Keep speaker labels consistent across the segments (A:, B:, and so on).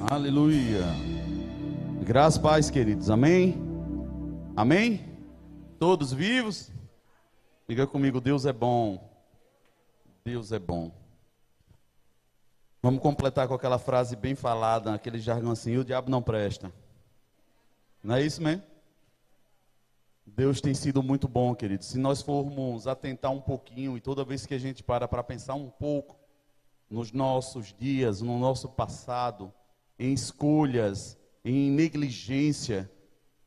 A: Aleluia. Graças, paz, queridos. Amém? Amém? Todos vivos? Diga comigo, Deus é bom. Deus é bom. Vamos completar com aquela frase bem falada, aquele jargão assim: o diabo não presta. Não é isso mesmo? Deus tem sido muito bom, queridos. Se nós formos atentar um pouquinho e toda vez que a gente para para pensar um pouco nos nossos dias, no nosso passado, em escolhas, em negligência,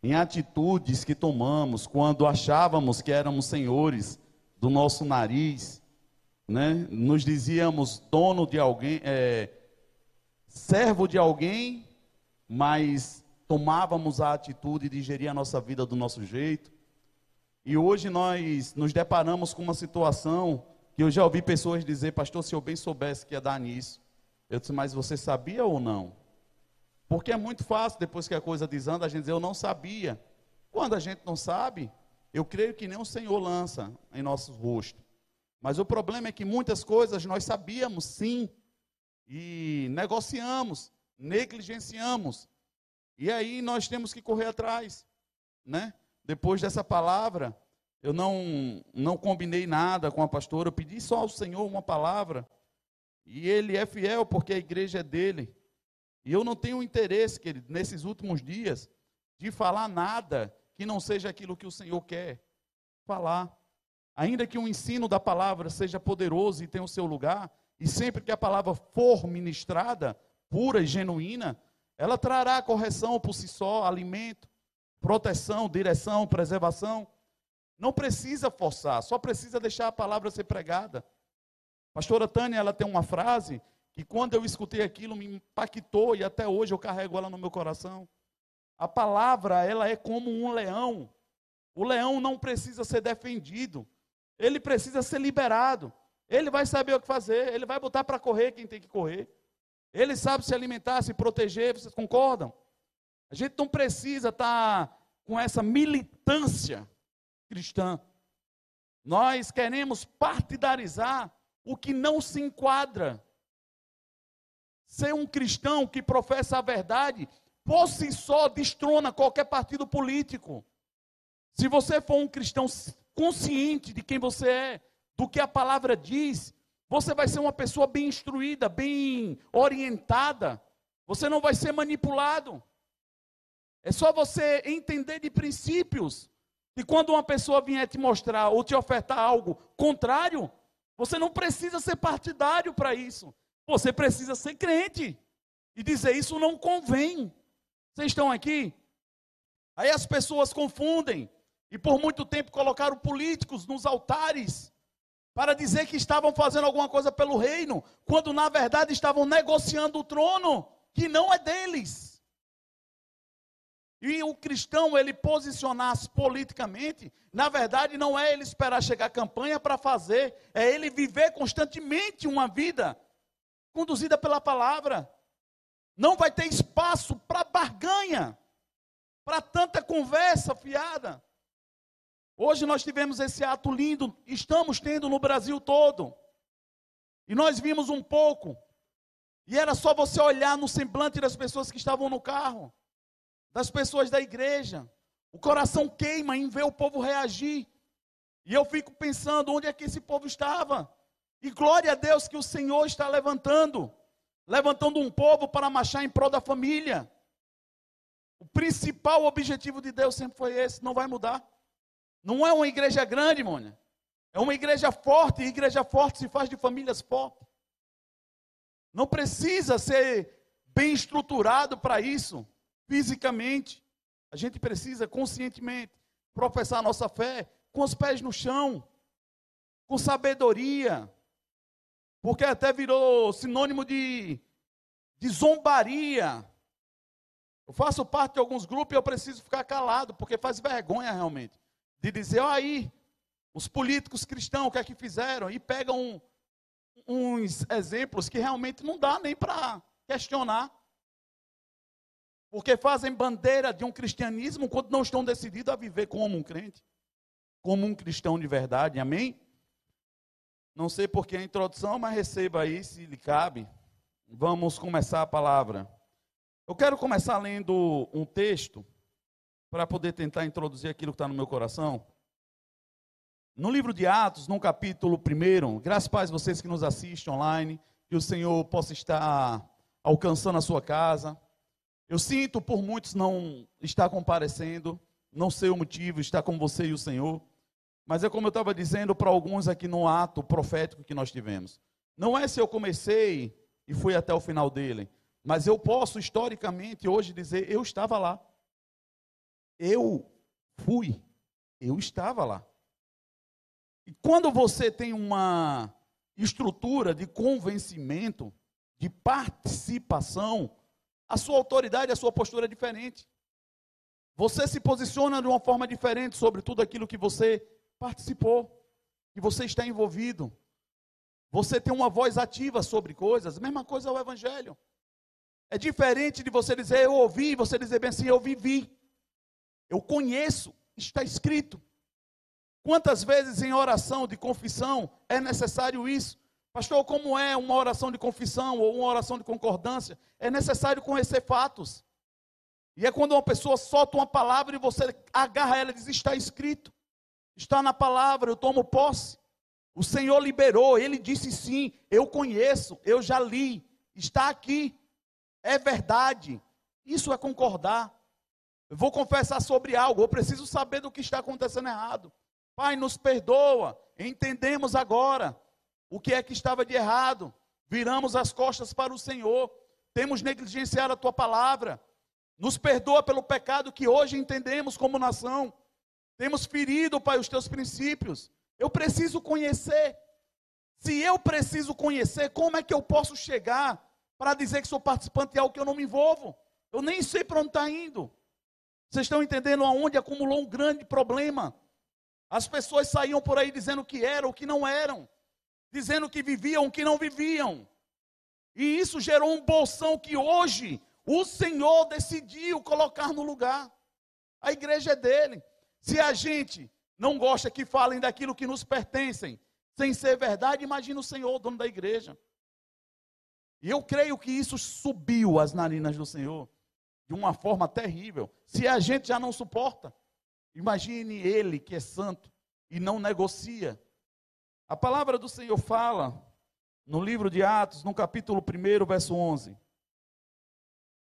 A: em atitudes que tomamos quando achávamos que éramos senhores do nosso nariz, né? Nos dizíamos dono de alguém, é, servo de alguém, mas tomávamos a atitude de gerir a nossa vida do nosso jeito. E hoje nós nos deparamos com uma situação que eu já ouvi pessoas dizer, pastor, se eu bem soubesse que ia dar nisso. Eu disse, mas você sabia ou não? Porque é muito fácil, depois que a coisa desanda, a gente dizer, eu não sabia. Quando a gente não sabe, eu creio que nem o Senhor lança em nossos rostos. Mas o problema é que muitas coisas nós sabíamos sim, e negociamos, negligenciamos. E aí nós temos que correr atrás, né? Depois dessa palavra, eu não, não combinei nada com a pastora, eu pedi só ao Senhor uma palavra. E ele é fiel porque a igreja é dele. E eu não tenho interesse, querido, nesses últimos dias, de falar nada que não seja aquilo que o Senhor quer falar. Ainda que o ensino da palavra seja poderoso e tenha o seu lugar, e sempre que a palavra for ministrada, pura e genuína, ela trará correção por si só, alimento, proteção, direção, preservação. Não precisa forçar, só precisa deixar a palavra ser pregada. Pastora Tânia, ela tem uma frase que quando eu escutei aquilo me impactou e até hoje eu carrego ela no meu coração. A palavra, ela é como um leão. O leão não precisa ser defendido, ele precisa ser liberado. Ele vai saber o que fazer, ele vai botar para correr quem tem que correr. Ele sabe se alimentar, se proteger, vocês concordam? A gente não precisa estar tá com essa militância cristã. Nós queremos partidarizar o que não se enquadra. Ser um cristão que professa a verdade, por si só, destrona qualquer partido político. Se você for um cristão consciente de quem você é, do que a palavra diz, você vai ser uma pessoa bem instruída, bem orientada. Você não vai ser manipulado. É só você entender de princípios. E quando uma pessoa vier te mostrar ou te ofertar algo contrário, você não precisa ser partidário para isso. Você precisa ser crente e dizer isso não convém. Vocês estão aqui? Aí as pessoas confundem e por muito tempo colocaram políticos nos altares para dizer que estavam fazendo alguma coisa pelo reino, quando na verdade estavam negociando o trono que não é deles. E o cristão, ele posicionar-se politicamente, na verdade, não é ele esperar chegar a campanha para fazer, é ele viver constantemente uma vida conduzida pela palavra. Não vai ter espaço para barganha, para tanta conversa fiada. Hoje nós tivemos esse ato lindo, estamos tendo no Brasil todo. E nós vimos um pouco. E era só você olhar no semblante das pessoas que estavam no carro das pessoas da igreja. O coração queima em ver o povo reagir. E eu fico pensando onde é que esse povo estava. E glória a Deus que o Senhor está levantando levantando um povo para marchar em prol da família. O principal objetivo de Deus sempre foi esse, não vai mudar. Não é uma igreja grande, Mônia. É uma igreja forte, e igreja forte se faz de famílias fortes. Não precisa ser bem estruturado para isso fisicamente. A gente precisa conscientemente professar a nossa fé com os pés no chão, com sabedoria, porque até virou sinônimo de, de zombaria. Eu faço parte de alguns grupos e eu preciso ficar calado, porque faz vergonha realmente. De dizer, ó aí, os políticos cristãos, o que é que fizeram? E pegam uns exemplos que realmente não dá nem para questionar. Porque fazem bandeira de um cristianismo quando não estão decididos a viver como um crente, como um cristão de verdade, amém? Não sei por que a introdução, mas receba aí se lhe cabe. Vamos começar a palavra. Eu quero começar lendo um texto para poder tentar introduzir aquilo que está no meu coração. No livro de Atos, no capítulo 1, graças a paz vocês que nos assistem online, que o Senhor possa estar alcançando a sua casa. Eu sinto por muitos não estar comparecendo, não sei o motivo, estar com você e o Senhor. Mas é como eu estava dizendo para alguns aqui no ato profético que nós tivemos. Não é se eu comecei e fui até o final dele, mas eu posso historicamente hoje dizer: eu estava lá. Eu fui, eu estava lá. E quando você tem uma estrutura de convencimento, de participação, a sua autoridade, a sua postura é diferente. Você se posiciona de uma forma diferente sobre tudo aquilo que você participou, que você está envolvido. Você tem uma voz ativa sobre coisas, mesma coisa é o Evangelho. É diferente de você dizer eu ouvi, você dizer bem assim, eu vivi. Eu conheço, está escrito. Quantas vezes em oração de confissão é necessário isso? Pastor, como é uma oração de confissão ou uma oração de concordância? É necessário conhecer fatos. E é quando uma pessoa solta uma palavra e você agarra ela e diz: Está escrito, está na palavra, eu tomo posse. O Senhor liberou, ele disse sim, eu conheço, eu já li, está aqui, é verdade. Isso é concordar. Eu vou confessar sobre algo, eu preciso saber do que está acontecendo errado. Pai, nos perdoa, entendemos agora o que é que estava de errado, viramos as costas para o Senhor, temos negligenciado a tua palavra. Nos perdoa pelo pecado que hoje entendemos como nação. Temos ferido, Pai, os teus princípios. Eu preciso conhecer. Se eu preciso conhecer, como é que eu posso chegar para dizer que sou participante de algo que eu não me envolvo? Eu nem sei para onde está indo. Vocês estão entendendo aonde acumulou um grande problema? As pessoas saíam por aí dizendo que eram o que não eram, dizendo que viviam o que não viviam. E isso gerou um bolsão que hoje o Senhor decidiu colocar no lugar. A igreja é dele. Se a gente não gosta que falem daquilo que nos pertencem, sem ser verdade, imagina o Senhor, dono da igreja. E eu creio que isso subiu as narinas do Senhor de uma forma terrível. Se a gente já não suporta, imagine ele que é santo e não negocia. A palavra do Senhor fala no livro de Atos, no capítulo 1, verso 11.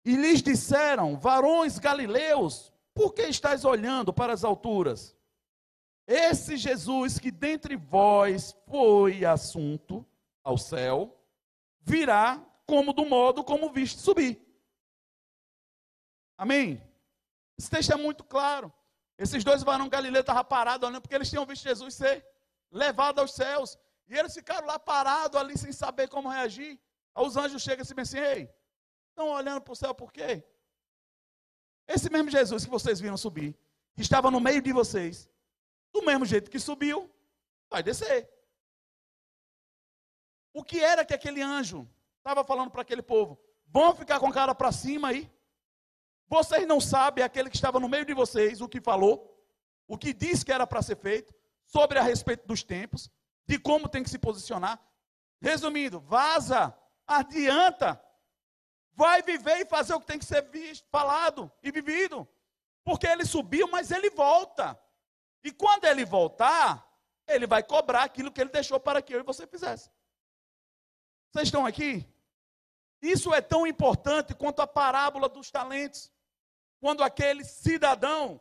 A: E lhes disseram: Varões galileus, por que estáis olhando para as alturas? Esse Jesus que dentre vós foi assunto ao céu, virá como do modo como viste subir. Amém? Esse texto é muito claro. Esses dois varões galileus estavam parados olhando porque eles tinham visto Jesus ser levado aos céus. E eles ficaram lá parados ali sem saber como reagir. Aí os anjos chegam e assim, ei, estão olhando para o céu por quê? Esse mesmo Jesus que vocês viram subir, que estava no meio de vocês, do mesmo jeito que subiu, vai descer. O que era que aquele anjo estava falando para aquele povo? Vão ficar com a cara para cima aí. Vocês não sabem aquele que estava no meio de vocês, o que falou, o que disse que era para ser feito, sobre a respeito dos tempos, de como tem que se posicionar. Resumindo, vaza, adianta, vai viver e fazer o que tem que ser visto, falado e vivido. Porque ele subiu, mas ele volta. E quando ele voltar, ele vai cobrar aquilo que ele deixou para que eu e você fizesse. Vocês estão aqui? Isso é tão importante quanto a parábola dos talentos. Quando aquele cidadão,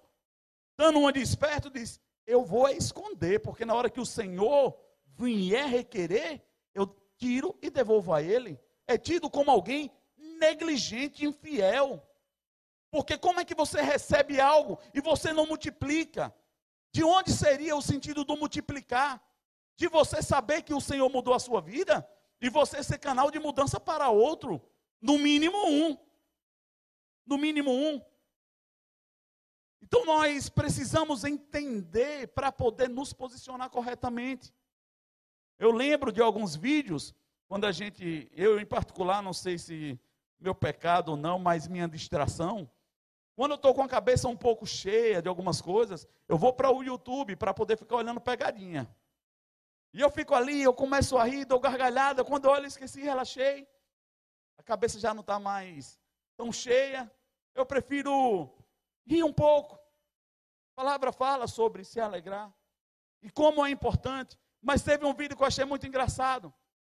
A: dando uma de esperto, diz: Eu vou esconder, porque na hora que o Senhor vier requerer, eu tiro e devolvo a ele. É tido como alguém negligente, infiel. Porque como é que você recebe algo e você não multiplica? De onde seria o sentido do multiplicar? De você saber que o Senhor mudou a sua vida e você ser canal de mudança para outro, no mínimo um. No mínimo um. Então nós precisamos entender para poder nos posicionar corretamente. Eu lembro de alguns vídeos, quando a gente, eu em particular, não sei se meu pecado ou não, mas minha distração, quando eu estou com a cabeça um pouco cheia de algumas coisas, eu vou para o YouTube para poder ficar olhando pegadinha. E eu fico ali, eu começo a rir, dou gargalhada. Quando eu olho, esqueci, relaxei. A cabeça já não está mais tão cheia. Eu prefiro rir um pouco. A palavra fala sobre se alegrar e como é importante. Mas teve um vídeo que eu achei muito engraçado.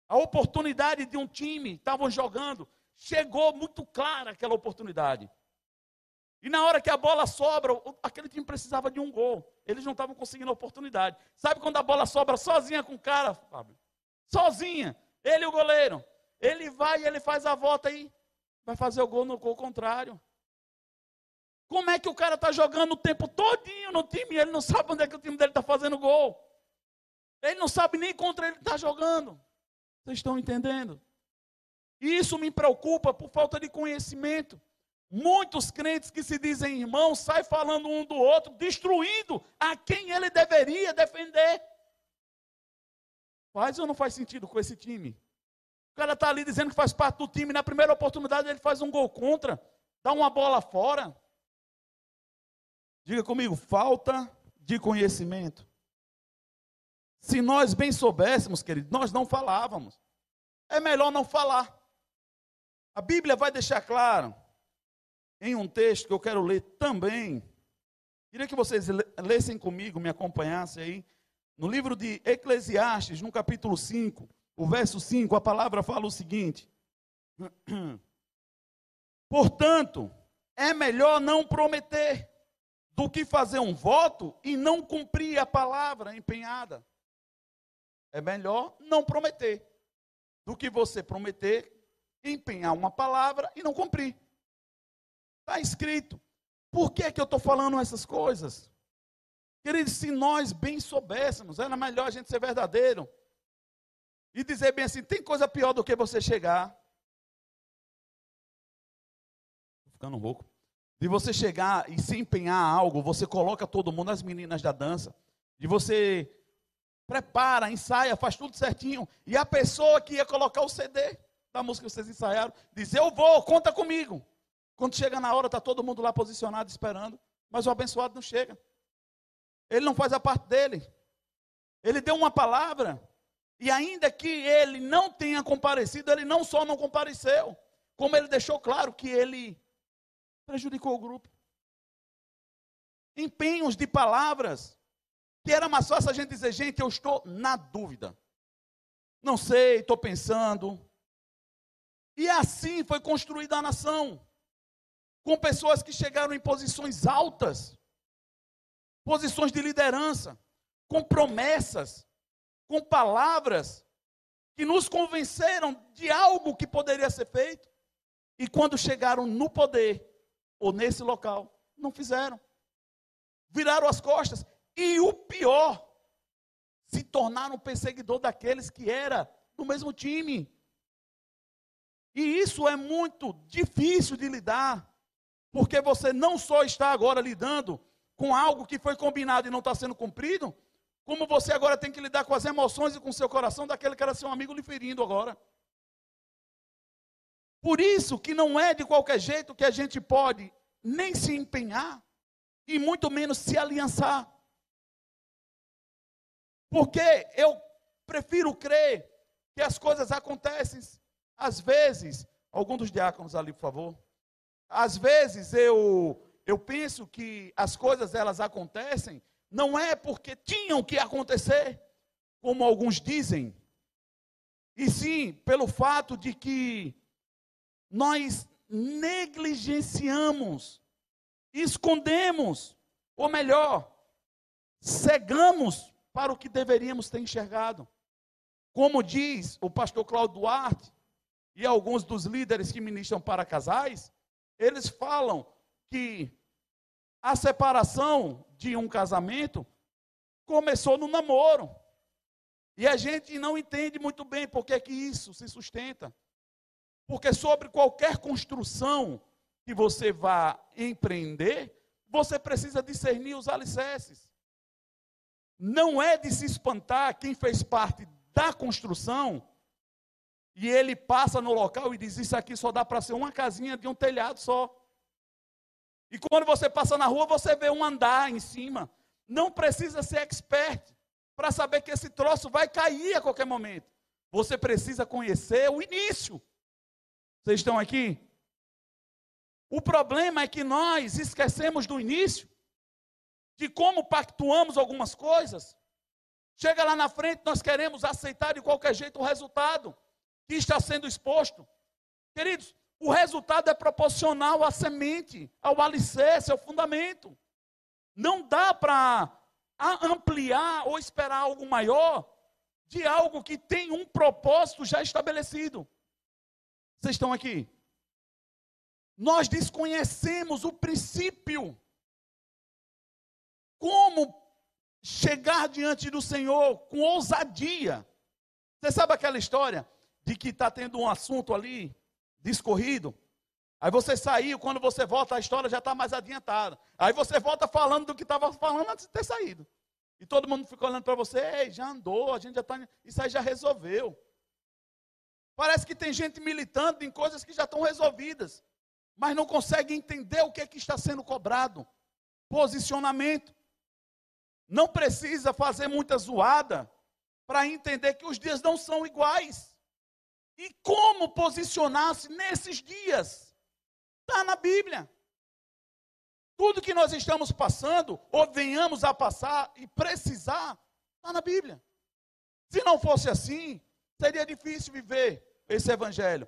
A: A oportunidade de um time, estavam jogando, chegou muito clara aquela oportunidade. E na hora que a bola sobra, aquele time precisava de um gol. Eles não estavam conseguindo a oportunidade. Sabe quando a bola sobra sozinha com o cara, Fábio? Sozinha. Ele e o goleiro. Ele vai e ele faz a volta aí. Vai fazer o gol no gol contrário. Como é que o cara está jogando o tempo todinho no time e ele não sabe onde é que o time dele está fazendo gol? Ele não sabe nem contra ele está jogando. Vocês estão entendendo? Isso me preocupa por falta de conhecimento. Muitos crentes que se dizem irmãos saem falando um do outro, destruindo a quem ele deveria defender. Faz ou não faz sentido com esse time? O cara está ali dizendo que faz parte do time, na primeira oportunidade ele faz um gol contra, dá uma bola fora. Diga comigo, falta de conhecimento. Se nós bem soubéssemos, querido, nós não falávamos. É melhor não falar. A Bíblia vai deixar claro em um texto que eu quero ler também. Queria que vocês lessem comigo, me acompanhassem aí. No livro de Eclesiastes, no capítulo 5, o verso 5, a palavra fala o seguinte: Portanto, é melhor não prometer do que fazer um voto e não cumprir a palavra empenhada. É melhor não prometer do que você prometer, empenhar uma palavra e não cumprir. Está escrito. Por que, que eu estou falando essas coisas? Queridos, se nós bem soubéssemos, era melhor a gente ser verdadeiro e dizer bem assim: tem coisa pior do que você chegar. Estou ficando rouco. De você chegar e se empenhar algo, você coloca todo mundo, as meninas da dança, de você prepara, ensaia, faz tudo certinho, e a pessoa que ia colocar o CD da música que vocês ensaiaram, diz: Eu vou, conta comigo. Quando chega na hora, está todo mundo lá posicionado esperando, mas o abençoado não chega. Ele não faz a parte dele. Ele deu uma palavra, e ainda que ele não tenha comparecido, ele não só não compareceu, como ele deixou claro que ele prejudicou o grupo. Empenhos de palavras, que era mais fácil a gente dizer, gente, eu estou na dúvida. Não sei, estou pensando. E assim foi construída a nação com pessoas que chegaram em posições altas, posições de liderança, com promessas, com palavras que nos convenceram de algo que poderia ser feito. E quando chegaram no poder, ou nesse local, não fizeram. Viraram as costas. E o pior, se tornaram perseguidor daqueles que era do mesmo time. E isso é muito difícil de lidar. Porque você não só está agora lidando com algo que foi combinado e não está sendo cumprido, como você agora tem que lidar com as emoções e com o seu coração daquele que era seu amigo lhe ferindo agora. Por isso que não é de qualquer jeito que a gente pode nem se empenhar e muito menos se aliançar. Porque eu prefiro crer que as coisas acontecem às vezes. Algum dos diáconos ali, por favor. Às vezes eu eu penso que as coisas elas acontecem não é porque tinham que acontecer, como alguns dizem, e sim pelo fato de que nós negligenciamos, escondemos, ou melhor, cegamos para o que deveríamos ter enxergado. Como diz o pastor Cláudio Duarte e alguns dos líderes que ministram para casais, eles falam que a separação de um casamento começou no namoro. E a gente não entende muito bem por que, que isso se sustenta. Porque sobre qualquer construção que você vá empreender, você precisa discernir os alicerces. Não é de se espantar quem fez parte da construção e ele passa no local e diz: Isso aqui só dá para ser uma casinha de um telhado só. E quando você passa na rua, você vê um andar em cima. Não precisa ser expert para saber que esse troço vai cair a qualquer momento. Você precisa conhecer o início. Vocês estão aqui? O problema é que nós esquecemos do início, de como pactuamos algumas coisas. Chega lá na frente, nós queremos aceitar de qualquer jeito o resultado que está sendo exposto. Queridos, o resultado é proporcional à semente, ao alicerce, ao fundamento. Não dá para ampliar ou esperar algo maior de algo que tem um propósito já estabelecido. Vocês estão aqui? Nós desconhecemos o princípio. Como chegar diante do Senhor com ousadia. Você sabe aquela história de que está tendo um assunto ali discorrido? Aí você saiu, quando você volta, a história já está mais adiantada. Aí você volta falando do que estava falando antes de ter saído. E todo mundo fica olhando para você, ei, já andou, a gente já está. Isso aí já resolveu. Parece que tem gente militando em coisas que já estão resolvidas, mas não consegue entender o que, é que está sendo cobrado. Posicionamento. Não precisa fazer muita zoada para entender que os dias não são iguais. E como posicionar-se nesses dias? Está na Bíblia. Tudo que nós estamos passando, ou venhamos a passar e precisar, está na Bíblia. Se não fosse assim, seria difícil viver esse evangelho.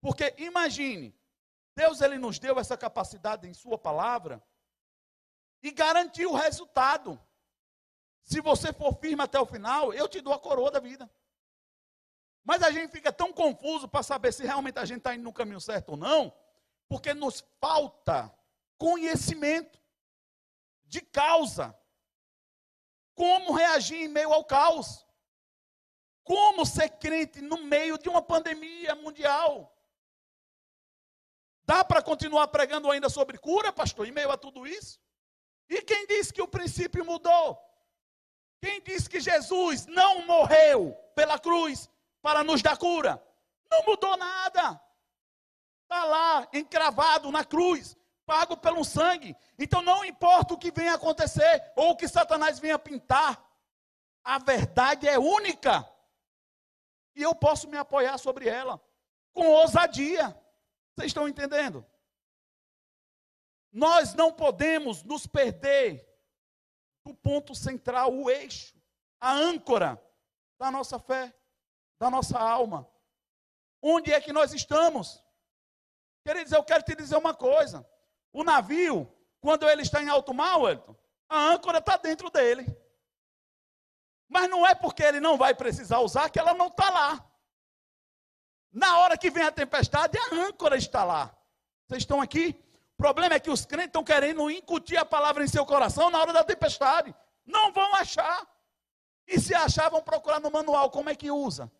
A: Porque imagine, Deus ele nos deu essa capacidade em sua palavra e garantiu o resultado. Se você for firme até o final, eu te dou a coroa da vida. Mas a gente fica tão confuso para saber se realmente a gente está indo no caminho certo ou não, porque nos falta conhecimento de causa. Como reagir em meio ao caos? Como ser crente no meio de uma pandemia mundial? Dá para continuar pregando ainda sobre cura, pastor, em meio a tudo isso? E quem disse que o princípio mudou? Quem disse que Jesus não morreu pela cruz para nos dar cura? Não mudou nada. Está lá, encravado na cruz, pago pelo sangue. Então não importa o que venha acontecer, ou o que Satanás venha pintar, a verdade é única. E eu posso me apoiar sobre ela, com ousadia. Vocês estão entendendo? Nós não podemos nos perder do ponto central, o eixo, a âncora da nossa fé, da nossa alma. Onde é que nós estamos? Queridos, eu quero te dizer uma coisa. O navio, quando ele está em alto mar, Wellington, a âncora está dentro dele. Mas não é porque ele não vai precisar usar que ela não está lá. Na hora que vem a tempestade, a âncora está lá. Vocês estão aqui? O problema é que os crentes estão querendo incutir a palavra em seu coração na hora da tempestade. Não vão achar. E se achar, vão procurar no manual como é que usa.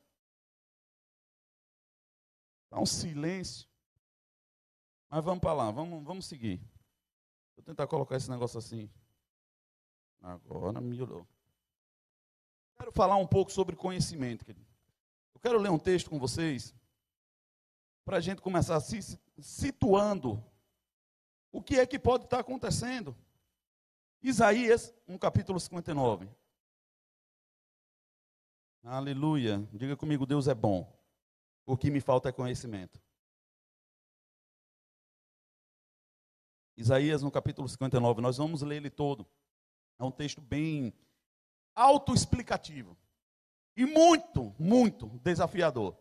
A: Está um silêncio. Mas vamos para lá, vamos, vamos seguir. Vou tentar colocar esse negócio assim. Agora melhorou. Quero falar um pouco sobre conhecimento, querido. Eu quero ler um texto com vocês para a gente começar se situando o que é que pode estar acontecendo? Isaías, no capítulo 59. Aleluia. Diga comigo, Deus é bom. O que me falta é conhecimento. Isaías, no capítulo 59, nós vamos ler ele todo. É um texto bem autoexplicativo. E muito, muito desafiador.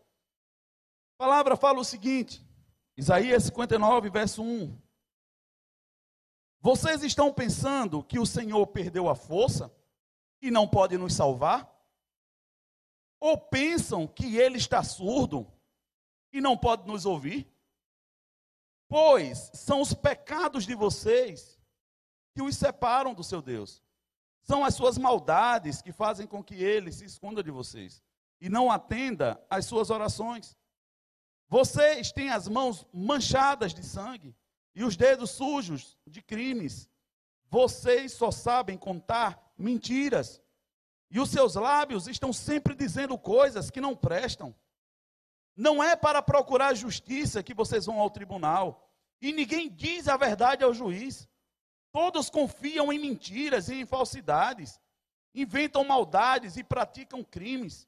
A: A palavra fala o seguinte: Isaías 59, verso 1. Vocês estão pensando que o Senhor perdeu a força e não pode nos salvar? Ou pensam que ele está surdo e não pode nos ouvir? Pois são os pecados de vocês que os separam do seu Deus. São as suas maldades que fazem com que ele se esconda de vocês e não atenda às suas orações. Vocês têm as mãos manchadas de sangue e os dedos sujos de crimes. Vocês só sabem contar mentiras. E os seus lábios estão sempre dizendo coisas que não prestam. Não é para procurar justiça que vocês vão ao tribunal. E ninguém diz a verdade ao juiz. Todos confiam em mentiras e em falsidades. Inventam maldades e praticam crimes.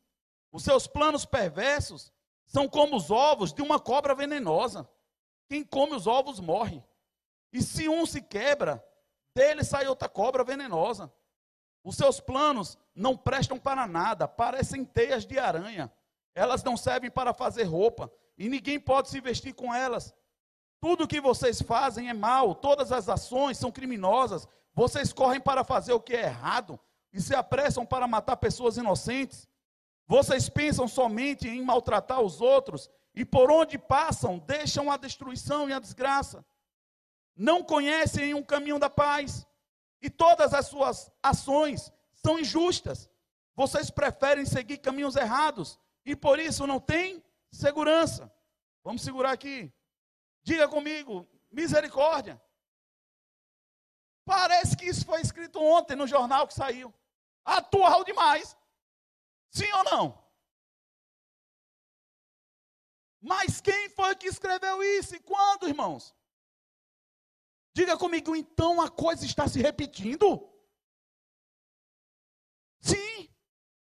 A: Os seus planos perversos são como os ovos de uma cobra venenosa. Quem come os ovos morre. E se um se quebra, dele sai outra cobra venenosa. Os seus planos não prestam para nada, parecem teias de aranha. Elas não servem para fazer roupa, e ninguém pode se vestir com elas. Tudo que vocês fazem é mal, todas as ações são criminosas. Vocês correm para fazer o que é errado e se apressam para matar pessoas inocentes. Vocês pensam somente em maltratar os outros e por onde passam deixam a destruição e a desgraça. Não conhecem um caminho da paz e todas as suas ações são injustas. Vocês preferem seguir caminhos errados e por isso não têm segurança. Vamos segurar aqui. Diga comigo, misericórdia. Parece que isso foi escrito ontem no jornal que saiu. Atual demais. Sim ou não? Mas quem foi que escreveu isso e quando, irmãos? Diga comigo, então a coisa está se repetindo? Sim,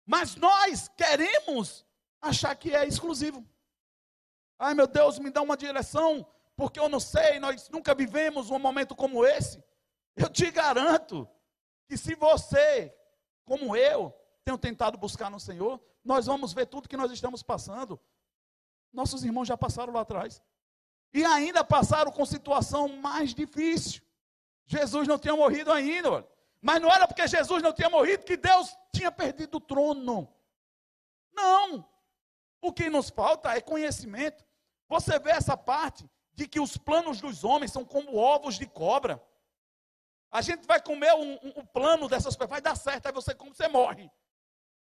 A: mas nós queremos achar que é exclusivo. Ai meu Deus, me dá uma direção porque eu não sei, nós nunca vivemos um momento como esse. Eu te garanto que se você, como eu, tenho tentado buscar no Senhor, nós vamos ver tudo que nós estamos passando. Nossos irmãos já passaram lá atrás. E ainda passaram com situação mais difícil. Jesus não tinha morrido ainda. Mas não era porque Jesus não tinha morrido que Deus tinha perdido o trono. Não. O que nos falta é conhecimento. Você vê essa parte de que os planos dos homens são como ovos de cobra. A gente vai comer um, um, um plano dessas pessoas, vai dar certo, aí você come, você morre.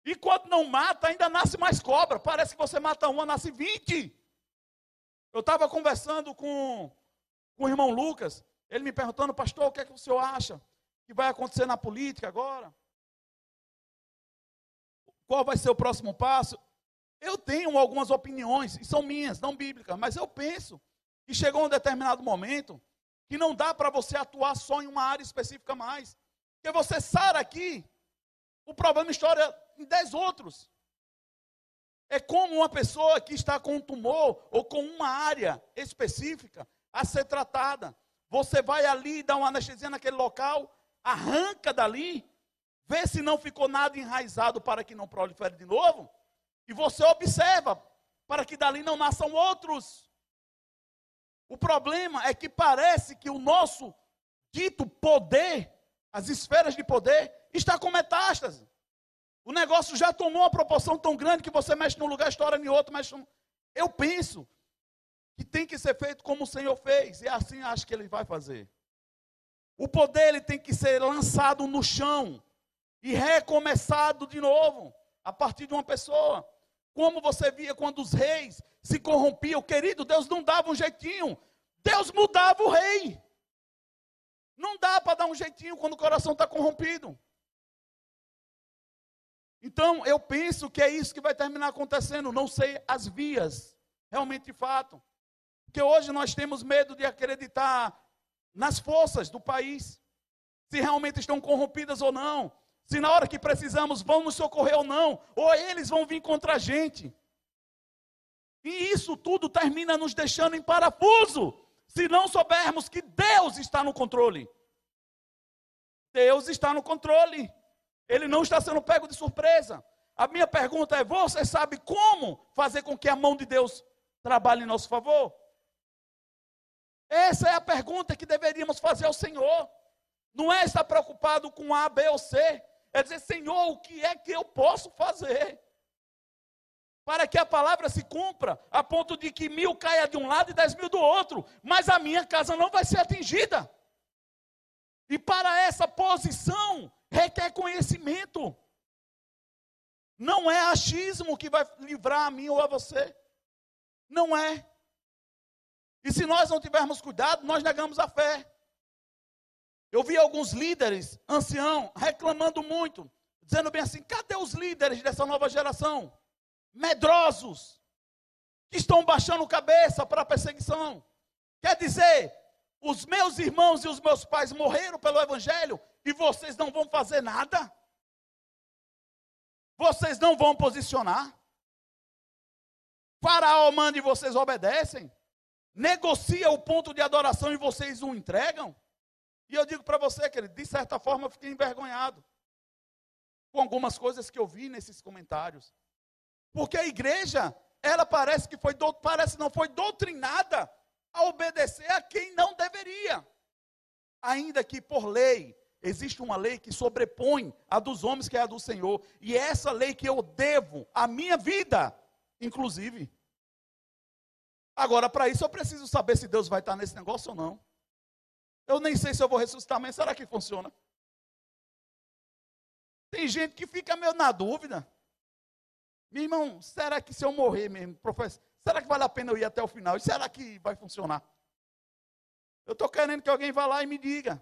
A: E quando não mata, ainda nasce mais cobra. Parece que você mata uma, nasce 20. Eu estava conversando com, com o irmão Lucas, ele me perguntando, pastor, o que é que o senhor acha que vai acontecer na política agora? Qual vai ser o próximo passo? Eu tenho algumas opiniões, e são minhas, não bíblicas, mas eu penso que chegou um determinado momento que não dá para você atuar só em uma área específica mais. Porque você sara aqui, o problema estoura em dez outros. É como uma pessoa que está com um tumor ou com uma área específica a ser tratada. Você vai ali, dá uma anestesia naquele local, arranca dali, vê se não ficou nada enraizado para que não prolifere de novo, e você observa para que dali não nasçam outros. O problema é que parece que o nosso dito poder, as esferas de poder, está com metástase. O negócio já tomou uma proporção tão grande que você mexe num lugar, estoura em outro, mexe num... Eu penso que tem que ser feito como o Senhor fez, e assim acho que Ele vai fazer. O poder ele tem que ser lançado no chão e recomeçado de novo, a partir de uma pessoa. Como você via quando os reis se corrompiam, querido, Deus não dava um jeitinho, Deus mudava o rei. Não dá para dar um jeitinho quando o coração está corrompido. Então, eu penso que é isso que vai terminar acontecendo. Não sei as vias, realmente de fato. Porque hoje nós temos medo de acreditar nas forças do país, se realmente estão corrompidas ou não se na hora que precisamos vão nos socorrer ou não, ou eles vão vir contra a gente. E isso tudo termina nos deixando em parafuso, se não soubermos que Deus está no controle. Deus está no controle. Ele não está sendo pego de surpresa. A minha pergunta é: você sabe como fazer com que a mão de Deus trabalhe em nosso favor? Essa é a pergunta que deveríamos fazer ao Senhor. Não é estar preocupado com A, B ou C. É dizer, Senhor, o que é que eu posso fazer? Para que a palavra se cumpra, a ponto de que mil caia de um lado e dez mil do outro, mas a minha casa não vai ser atingida. E para essa posição requer conhecimento. Não é achismo que vai livrar a mim ou a você. Não é. E se nós não tivermos cuidado, nós negamos a fé. Eu vi alguns líderes, ancião, reclamando muito, dizendo bem assim: cadê os líderes dessa nova geração? Medrosos, que estão baixando cabeça para a perseguição. Quer dizer, os meus irmãos e os meus pais morreram pelo Evangelho e vocês não vão fazer nada? Vocês não vão posicionar? Faraó manda e vocês obedecem? negocia o ponto de adoração e vocês o entregam? E eu digo para você, querido, de certa forma eu fiquei envergonhado com algumas coisas que eu vi nesses comentários. Porque a igreja, ela parece que foi, parece não foi doutrinada a obedecer a quem não deveria. Ainda que por lei, existe uma lei que sobrepõe a dos homens, que é a do Senhor. E é essa lei que eu devo a minha vida, inclusive. Agora, para isso, eu preciso saber se Deus vai estar nesse negócio ou não. Eu nem sei se eu vou ressuscitar, mas será que funciona? Tem gente que fica meio na dúvida. Meu irmão, será que se eu morrer mesmo, professor, será que vale a pena eu ir até o final? E será que vai funcionar? Eu estou querendo que alguém vá lá e me diga.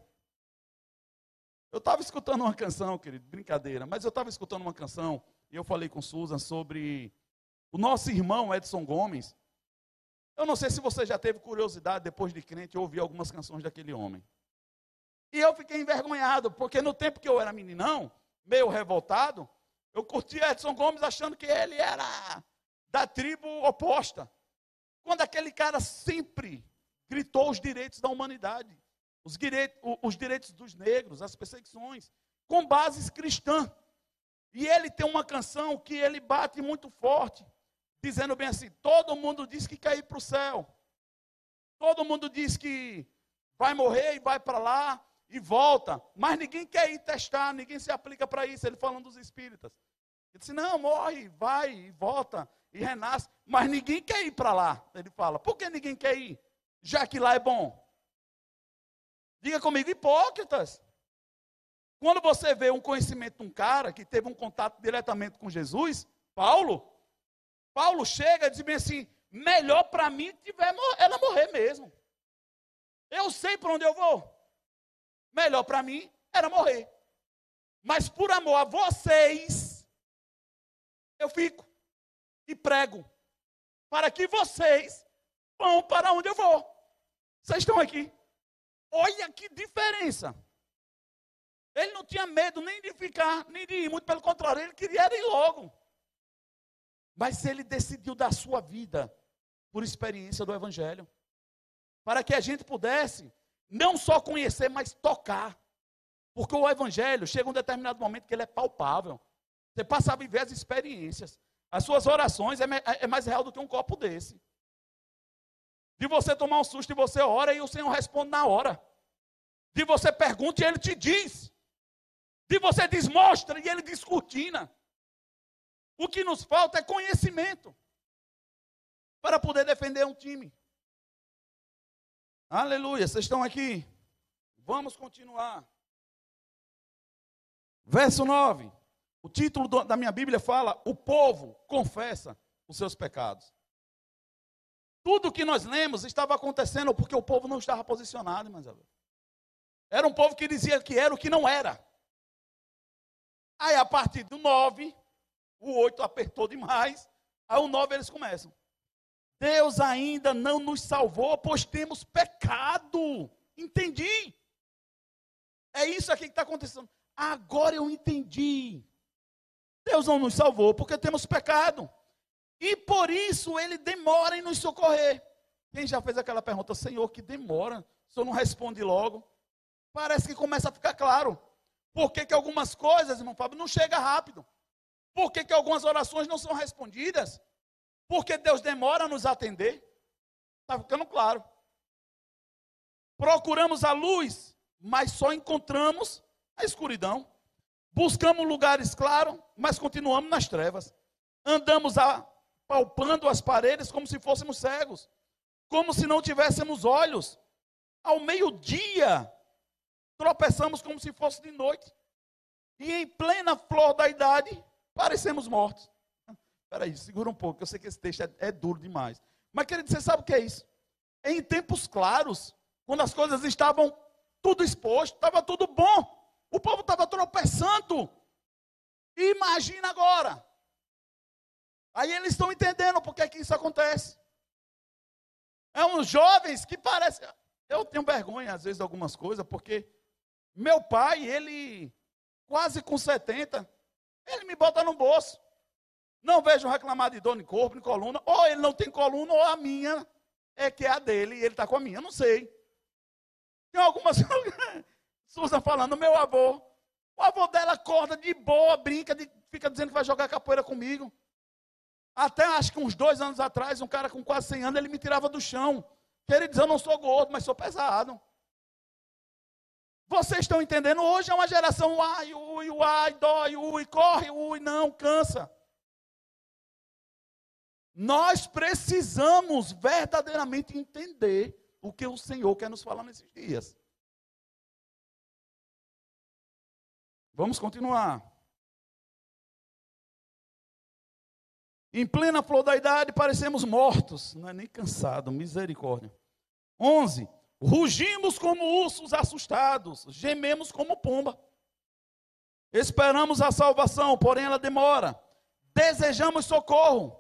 A: Eu estava escutando uma canção, querido, brincadeira, mas eu estava escutando uma canção e eu falei com Susan sobre o nosso irmão Edson Gomes. Eu não sei se você já teve curiosidade, depois de crente, ouvir algumas canções daquele homem. E eu fiquei envergonhado, porque no tempo que eu era meninão, meio revoltado, eu curtia Edson Gomes achando que ele era da tribo oposta. Quando aquele cara sempre gritou os direitos da humanidade, os direitos, os direitos dos negros, as perseguições, com bases cristãs. E ele tem uma canção que ele bate muito forte, dizendo bem assim: todo mundo diz que quer ir para o céu, todo mundo diz que vai morrer e vai para lá e volta, mas ninguém quer ir testar, ninguém se aplica para isso. Ele falando dos espíritas. Ele disse: não, morre, vai e volta e renasce, mas ninguém quer ir para lá. Ele fala: por que ninguém quer ir? Já que lá é bom. Diga comigo, hipócritas. Quando você vê um conhecimento de um cara que teve um contato diretamente com Jesus, Paulo, Paulo chega e diz bem assim: melhor para mim tiver ela morrer mesmo. Eu sei para onde eu vou. Melhor para mim era morrer. Mas por amor a vocês, eu fico e prego para que vocês vão para onde eu vou. Vocês estão aqui. Olha que diferença. Ele não tinha medo nem de ficar, nem de ir, muito pelo contrário, ele queria ir logo. Mas ele decidiu dar sua vida por experiência do Evangelho, para que a gente pudesse não só conhecer, mas tocar. Porque o Evangelho chega um determinado momento que ele é palpável. Você passa a viver as experiências. As suas orações é, é, é mais real do que um copo desse. De você tomar um susto e você ora e o Senhor responde na hora. De você pergunta e Ele te diz. De você desmostra e Ele descortina. O que nos falta é conhecimento para poder defender um time. Aleluia, vocês estão aqui? Vamos continuar. Verso 9. O título da minha Bíblia fala: O povo confessa os seus pecados. Tudo que nós lemos estava acontecendo porque o povo não estava posicionado, irmãos. Era um povo que dizia que era o que não era. Aí a partir do 9, o 8 apertou demais. Aí o 9 eles começam. Deus ainda não nos salvou, pois temos pecado. Entendi. É isso aqui que está acontecendo. Agora eu entendi. Deus não nos salvou porque temos pecado. E por isso ele demora em nos socorrer. Quem já fez aquela pergunta, Senhor, que demora? O Senhor não responde logo. Parece que começa a ficar claro. Por que, que algumas coisas, irmão Fábio, não chega rápido? Por que, que algumas orações não são respondidas? Porque Deus demora a nos atender? Está ficando claro. Procuramos a luz, mas só encontramos a escuridão. Buscamos lugares claros, mas continuamos nas trevas. Andamos apalpando as paredes como se fôssemos cegos, como se não tivéssemos olhos. Ao meio-dia, tropeçamos como se fosse de noite. E em plena flor da idade, parecemos mortos. Espera aí, segura um pouco, eu sei que esse texto é, é duro demais. Mas, querido, você sabe o que é isso? É em tempos claros, quando as coisas estavam tudo exposto, estava tudo bom. O povo estava tropeçando. Imagina agora. Aí eles estão entendendo por que, que isso acontece. É uns jovens que parecem. Eu tenho vergonha, às vezes, de algumas coisas, porque meu pai, ele, quase com 70, ele me bota no bolso. Não vejo reclamar de dor em corpo, em coluna. Ou ele não tem coluna, ou a minha é que é a dele e ele está com a minha. Eu não sei. Tem algumas. Susan falando, meu avô. O avô dela acorda de boa, brinca, de, fica dizendo que vai jogar capoeira comigo. Até acho que uns dois anos atrás, um cara com quase 100 anos, ele me tirava do chão. Diz, eu não sou gordo, mas sou pesado. Vocês estão entendendo? Hoje é uma geração, ai, ui, uai, dói, ui, corre, ui, não, cansa. Nós precisamos verdadeiramente entender o que o Senhor quer nos falar nesses dias. Vamos continuar. Em plena flor da idade, parecemos mortos, não é nem cansado, misericórdia. 11. Rugimos como ursos assustados, gememos como pomba. Esperamos a salvação, porém ela demora. Desejamos socorro,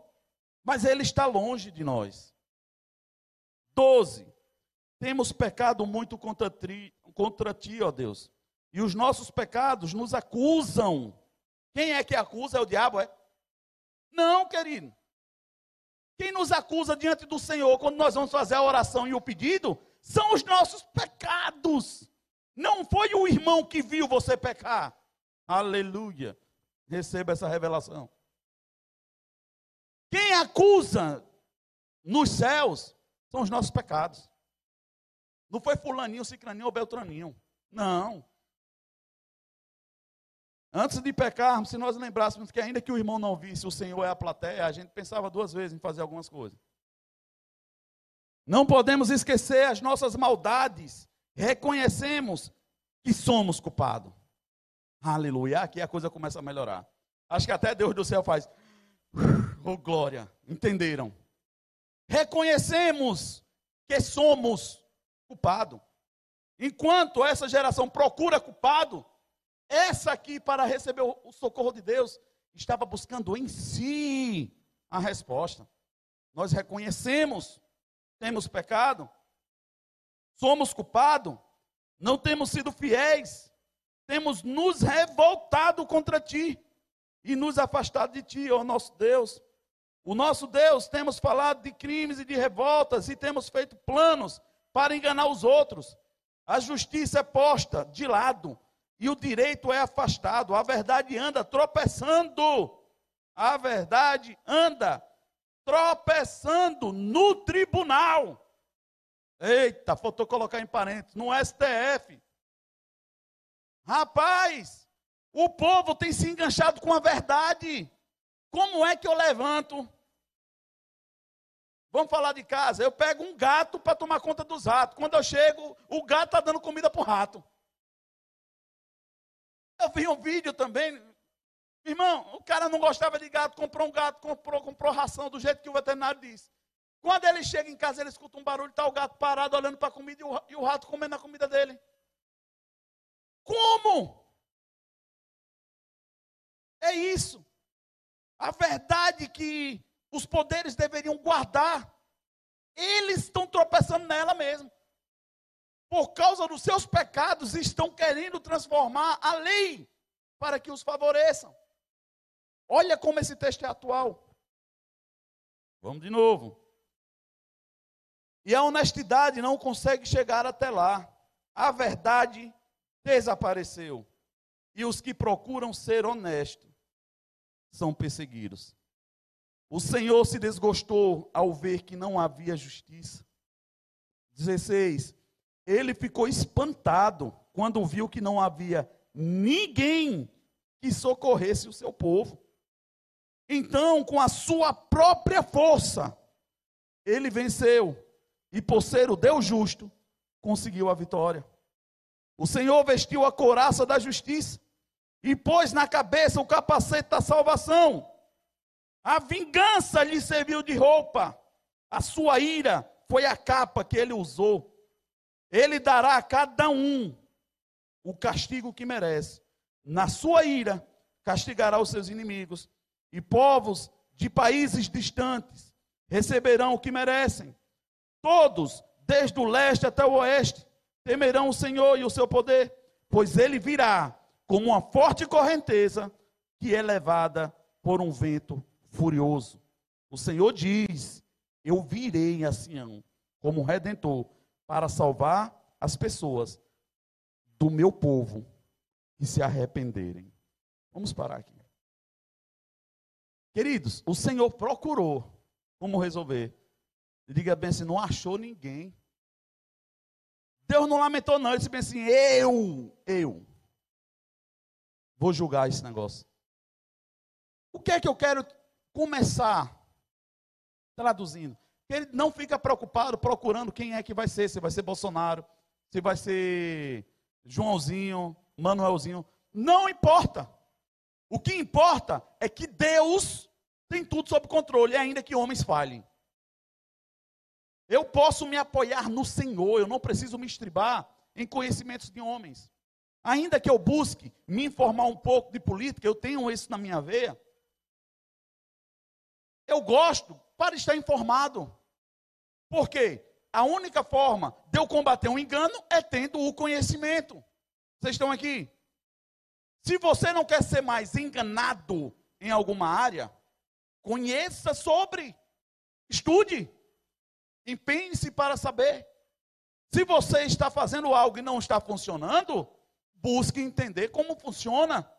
A: mas ele está longe de nós. 12. Temos pecado muito contra ti, contra ti, ó Deus, e os nossos pecados nos acusam. Quem é que acusa? É o diabo, é? Não, querido. Quem nos acusa diante do Senhor quando nós vamos fazer a oração e o pedido são os nossos pecados. Não foi o irmão que viu você pecar. Aleluia. Receba essa revelação. Quem acusa nos céus são os nossos pecados. Não foi fulaninho, cicraninho ou beltraninho. Não. Antes de pecarmos, se nós lembrássemos que ainda que o irmão não visse, o Senhor é a plateia, a gente pensava duas vezes em fazer algumas coisas. Não podemos esquecer as nossas maldades. Reconhecemos que somos culpados. Aleluia. Aqui a coisa começa a melhorar. Acho que até Deus do céu faz. Oh, glória. Entenderam? Reconhecemos que somos culpados. Enquanto essa geração procura culpado, essa aqui, para receber o socorro de Deus, estava buscando em si a resposta. Nós reconhecemos, temos pecado, somos culpados, não temos sido fiéis, temos nos revoltado contra ti e nos afastado de ti, ó nosso Deus. O nosso Deus, temos falado de crimes e de revoltas e temos feito planos para enganar os outros. A justiça é posta de lado e o direito é afastado. A verdade anda tropeçando. A verdade anda tropeçando no tribunal. Eita, faltou colocar em parênteses, no STF. Rapaz, o povo tem se enganchado com a verdade. Como é que eu levanto Vamos falar de casa. Eu pego um gato para tomar conta dos ratos. Quando eu chego, o gato está dando comida para o rato. Eu vi um vídeo também. Irmão, o cara não gostava de gato, comprou um gato, comprou, comprou ração do jeito que o veterinário disse. Quando ele chega em casa, ele escuta um barulho, está o gato parado olhando para a comida e o, e o rato comendo a comida dele. Como? É isso. A verdade que os poderes deveriam guardar, eles estão tropeçando nela mesmo. Por causa dos seus pecados, estão querendo transformar a lei para que os favoreçam. Olha como esse texto é atual. Vamos de novo. E a honestidade não consegue chegar até lá. A verdade desapareceu. E os que procuram ser honestos são perseguidos. O Senhor se desgostou ao ver que não havia justiça. 16. Ele ficou espantado quando viu que não havia ninguém que socorresse o seu povo. Então, com a sua própria força, ele venceu e, por ser o Deus justo, conseguiu a vitória. O Senhor vestiu a couraça da justiça e pôs na cabeça o capacete da salvação. A vingança lhe serviu de roupa. A sua ira foi a capa que ele usou. Ele dará a cada um o castigo que merece. Na sua ira, castigará os seus inimigos. E povos de países distantes receberão o que merecem. Todos, desde o leste até o oeste, temerão o Senhor e o seu poder, pois ele virá como uma forte correnteza que é levada por um vento furioso. O Senhor diz: Eu virei a Sião como redentor para salvar as pessoas do meu povo que se arrependerem. Vamos parar aqui. Queridos, o Senhor procurou como resolver. Diga bem assim, não achou ninguém. Deus não lamentou, não. Ele disse bem assim: eu, eu, vou julgar esse negócio. O que é que eu quero começar traduzindo? Ele não fica preocupado procurando quem é que vai ser, se vai ser Bolsonaro, se vai ser Joãozinho, Manuelzinho. Não importa. O que importa é que Deus tem tudo sob controle, ainda que homens falhem. Eu posso me apoiar no Senhor, eu não preciso me estribar em conhecimentos de homens. Ainda que eu busque me informar um pouco de política, eu tenho isso na minha veia. Eu gosto para estar informado. Por quê? A única forma de eu combater um engano é tendo o conhecimento. Vocês estão aqui? Se você não quer ser mais enganado em alguma área, conheça sobre, estude, empenhe-se para saber. Se você está fazendo algo e não está funcionando, busque entender como funciona.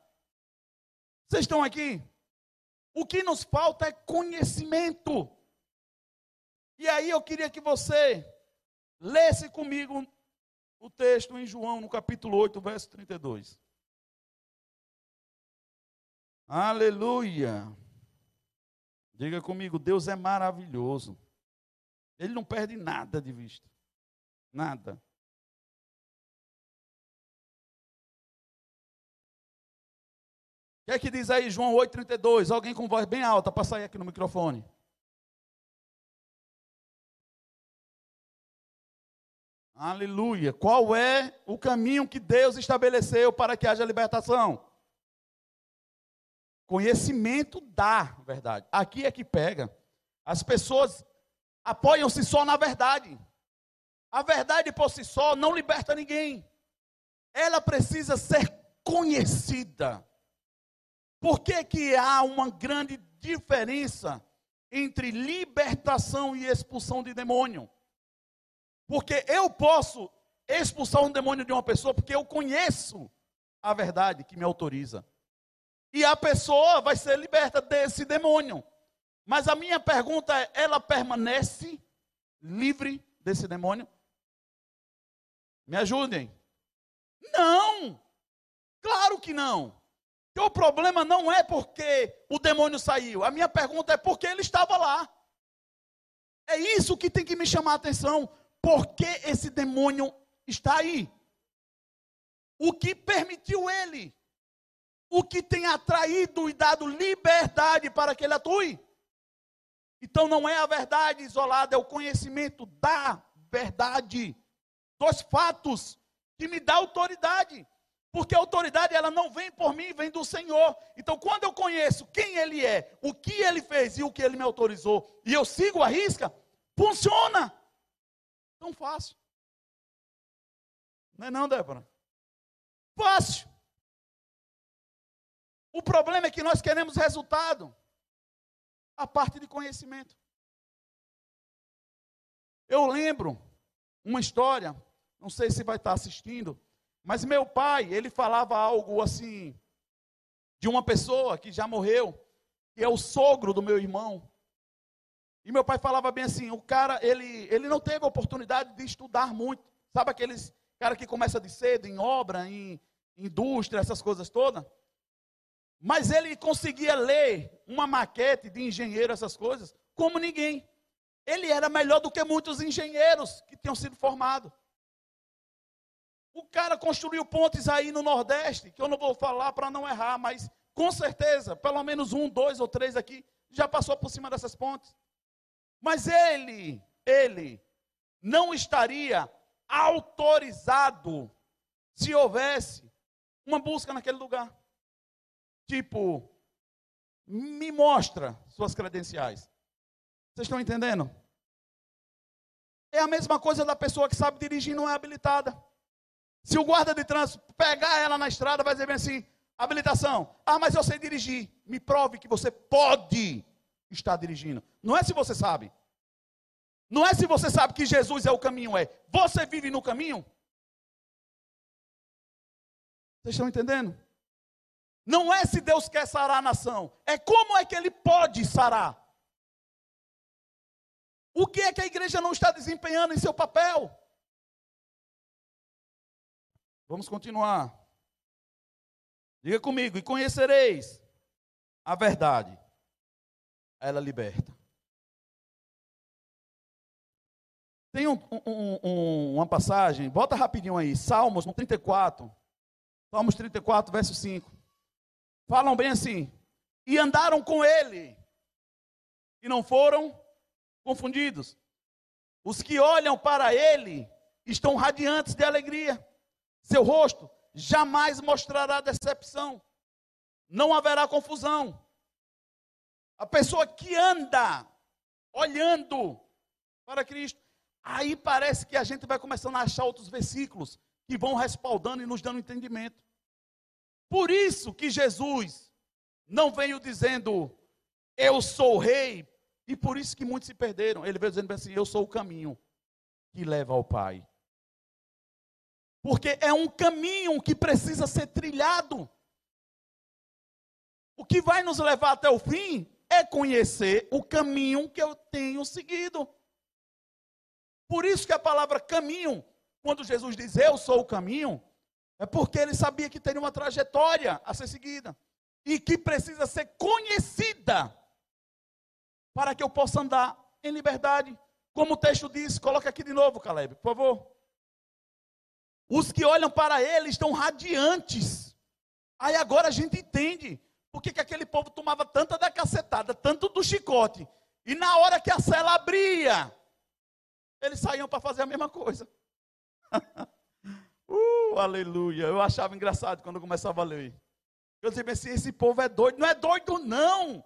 A: Vocês estão aqui? O que nos falta é conhecimento. E aí eu queria que você lesse comigo o texto em João, no capítulo 8, verso 32. Aleluia. Diga comigo, Deus é maravilhoso. Ele não perde nada de vista. Nada. O que é que diz aí João 8,32? Alguém com voz bem alta para sair aqui no microfone. Aleluia. Qual é o caminho que Deus estabeleceu para que haja libertação? Conhecimento da verdade. Aqui é que pega. As pessoas apoiam-se só na verdade. A verdade por si só não liberta ninguém. Ela precisa ser conhecida. Por que, que há uma grande diferença entre libertação e expulsão de demônio? Porque eu posso expulsar um demônio de uma pessoa porque eu conheço a verdade que me autoriza e a pessoa vai ser liberta desse demônio. Mas a minha pergunta é: ela permanece livre desse demônio? Me ajudem. Não! Claro que não. Então, o problema não é porque o demônio saiu. A minha pergunta é porque ele estava lá. É isso que tem que me chamar a atenção. Por que esse demônio está aí? O que permitiu ele? O que tem atraído e dado liberdade para que ele atue. Então não é a verdade isolada, é o conhecimento da verdade, dos fatos, que me dá autoridade. Porque a autoridade ela não vem por mim, vem do Senhor. Então quando eu conheço quem ele é, o que ele fez e o que ele me autorizou, e eu sigo a risca, funciona. Tão fácil. Não é não, Débora? Fácil. O problema é que nós queremos resultado, a parte de conhecimento. Eu lembro uma história, não sei se vai estar assistindo, mas meu pai, ele falava algo assim, de uma pessoa que já morreu, que é o sogro do meu irmão. E meu pai falava bem assim, o cara, ele, ele não teve oportunidade de estudar muito. Sabe aqueles cara que começa de cedo em obra, em indústria, essas coisas todas? Mas ele conseguia ler uma maquete de engenheiro, essas coisas, como ninguém. Ele era melhor do que muitos engenheiros que tinham sido formados. O cara construiu pontes aí no Nordeste, que eu não vou falar para não errar, mas com certeza, pelo menos um, dois ou três aqui, já passou por cima dessas pontes. Mas ele, ele, não estaria autorizado se houvesse uma busca naquele lugar. Tipo, me mostra suas credenciais. Vocês estão entendendo? É a mesma coisa da pessoa que sabe dirigir e não é habilitada. Se o guarda de trânsito pegar ela na estrada, vai dizer bem assim: habilitação. Ah, mas eu sei dirigir. Me prove que você pode estar dirigindo. Não é se você sabe. Não é se você sabe que Jesus é o caminho, é você vive no caminho? Vocês estão entendendo? Não é se Deus quer sarar a nação, é como é que ele pode sarar. O que é que a igreja não está desempenhando em seu papel? Vamos continuar. Diga comigo, e conhecereis a verdade. Ela liberta. Tem um, um, um, uma passagem, bota rapidinho aí, Salmos no 34. Salmos 34, verso 5. Falam bem assim: E andaram com ele, e não foram confundidos. Os que olham para ele estão radiantes de alegria. Seu rosto jamais mostrará decepção. Não haverá confusão. A pessoa que anda olhando para Cristo, aí parece que a gente vai começando a achar outros versículos que vão respaldando e nos dando entendimento. Por isso que Jesus não veio dizendo, eu sou rei, e por isso que muitos se perderam. Ele veio dizendo assim: Eu sou o caminho que leva ao Pai. Porque é um caminho que precisa ser trilhado. O que vai nos levar até o fim é conhecer o caminho que eu tenho seguido. Por isso que a palavra caminho, quando Jesus diz eu sou o caminho, é porque ele sabia que teria uma trajetória a ser seguida e que precisa ser conhecida para que eu possa andar em liberdade. Como o texto diz, coloca aqui de novo, Caleb, por favor. Os que olham para ele estão radiantes. Aí agora a gente entende por que, que aquele povo tomava tanta da cacetada, tanto do chicote. E na hora que a cela abria, eles saíam para fazer a mesma coisa. uh, aleluia. Eu achava engraçado quando eu começava a ler. Eu dizia assim: esse povo é doido. Não é doido, não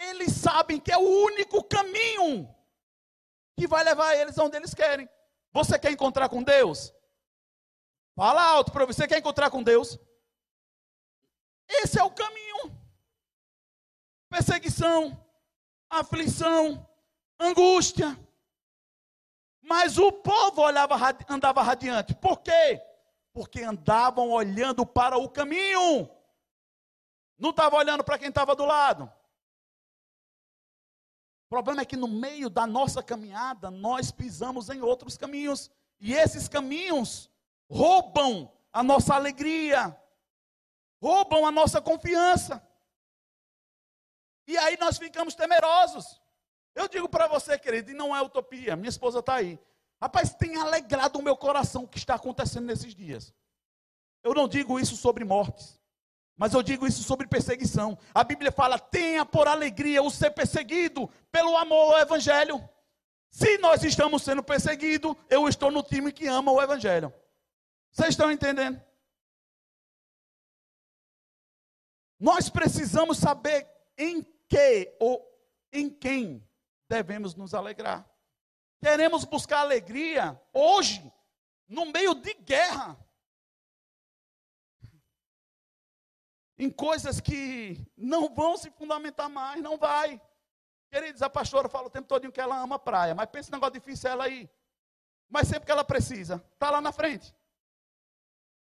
A: eles sabem que é o único caminho que vai levar eles onde eles querem. Você quer encontrar com Deus? Fala alto para você, quer encontrar com Deus? Esse é o caminho. Perseguição, aflição, angústia. Mas o povo olhava, andava radiante. Por quê? Porque andavam olhando para o caminho. Não estava olhando para quem estava do lado. O problema é que no meio da nossa caminhada, nós pisamos em outros caminhos. E esses caminhos roubam a nossa alegria, roubam a nossa confiança. E aí nós ficamos temerosos. Eu digo para você, querido, e não é utopia, minha esposa está aí. Rapaz, tem alegrado o meu coração o que está acontecendo nesses dias. Eu não digo isso sobre mortes. Mas eu digo isso sobre perseguição. A Bíblia fala: tenha por alegria o ser perseguido pelo amor ao Evangelho. Se nós estamos sendo perseguidos, eu estou no time que ama o Evangelho. Vocês estão entendendo? Nós precisamos saber em que ou em quem devemos nos alegrar. Queremos buscar alegria hoje, no meio de guerra. em coisas que não vão se fundamentar mais, não vai. Queridos, a pastora fala o tempo todo que ela ama praia, mas pensa um negócio difícil ela ir. Mas sempre que ela precisa, está lá na frente.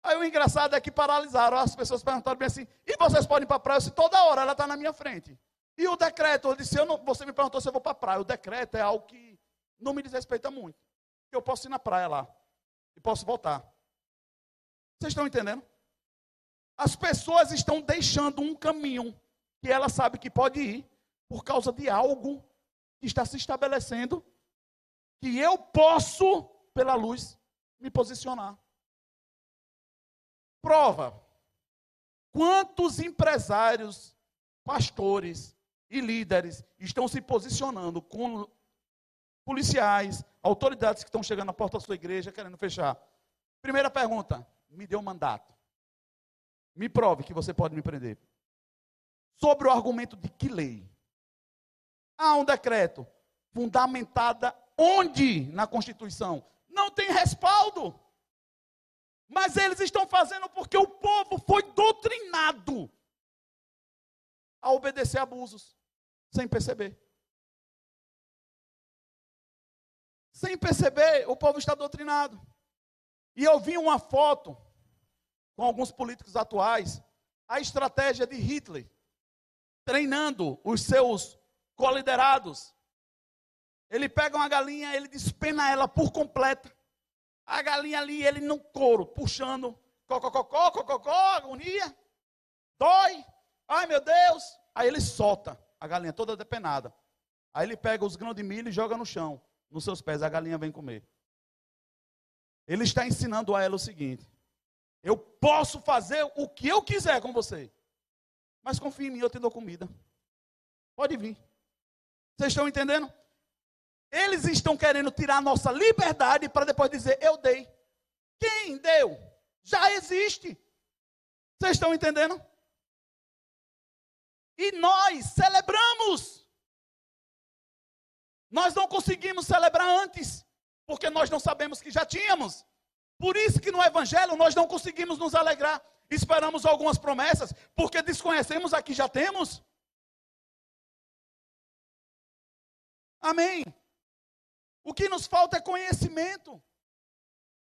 A: Aí o engraçado é que paralisaram, as pessoas perguntaram bem assim, e vocês podem ir para a praia? Eu disse, toda hora ela está na minha frente. E o decreto, eu disse, eu não, você me perguntou se eu vou para a praia. O decreto é algo que não me desrespeita muito. Eu posso ir na praia lá e posso voltar. Vocês estão entendendo? As pessoas estão deixando um caminho que ela sabe que pode ir por causa de algo que está se estabelecendo que eu posso, pela luz, me posicionar. Prova. Quantos empresários, pastores e líderes estão se posicionando com policiais, autoridades que estão chegando na porta da sua igreja querendo fechar? Primeira pergunta: me deu mandato. Me prove que você pode me prender. Sobre o argumento de que lei? Há um decreto fundamentada onde na Constituição? Não tem respaldo. Mas eles estão fazendo porque o povo foi doutrinado a obedecer abusos, sem perceber. Sem perceber, o povo está doutrinado. E eu vi uma foto com alguns políticos atuais, a estratégia de Hitler, treinando os seus coliderados. Ele pega uma galinha, ele despena ela por completa. A galinha ali, ele no couro, puxando, cocococó, cococó, agonia, dói, ai meu Deus. Aí ele solta a galinha toda depenada. Aí ele pega os grãos de milho e joga no chão, nos seus pés, a galinha vem comer. Ele está ensinando a ela o seguinte: eu posso fazer o que eu quiser com você, mas confie em mim, eu te dou comida. Pode vir. Vocês estão entendendo? Eles estão querendo tirar a nossa liberdade para depois dizer, eu dei. Quem deu? Já existe. Vocês estão entendendo? E nós celebramos. Nós não conseguimos celebrar antes, porque nós não sabemos que já tínhamos. Por isso que no Evangelho nós não conseguimos nos alegrar. Esperamos algumas promessas, porque desconhecemos a que já temos. Amém. O que nos falta é conhecimento.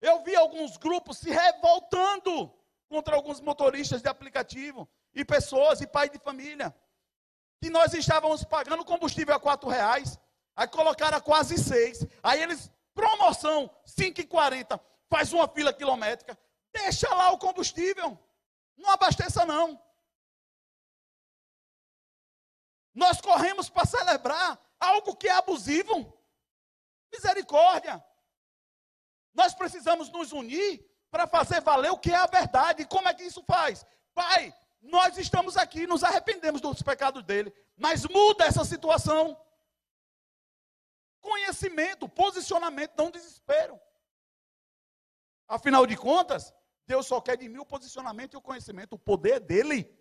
A: Eu vi alguns grupos se revoltando contra alguns motoristas de aplicativo e pessoas e pais de família. Que nós estávamos pagando combustível a quatro reais, aí colocaram a quase seis. Aí eles, promoção, 5,40, faz uma fila quilométrica. Deixa lá o combustível. Não abasteça não. Nós corremos para celebrar algo que é abusivo. Misericórdia. Nós precisamos nos unir para fazer valer o que é a verdade. Como é que isso faz? Pai, nós estamos aqui, nos arrependemos dos pecados dele, mas muda essa situação. Conhecimento, posicionamento, não desespero. Afinal de contas, Deus só quer de mim o posicionamento e o conhecimento, o poder é dele.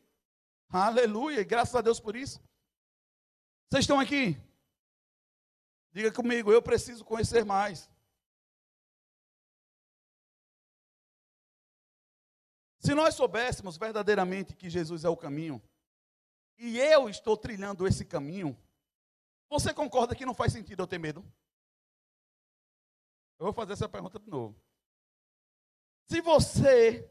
A: Aleluia, e graças a Deus por isso. Vocês estão aqui? Diga comigo, eu preciso conhecer mais. Se nós soubéssemos verdadeiramente que Jesus é o caminho, e eu estou trilhando esse caminho, você concorda que não faz sentido eu ter medo? Eu vou fazer essa pergunta de novo. Se você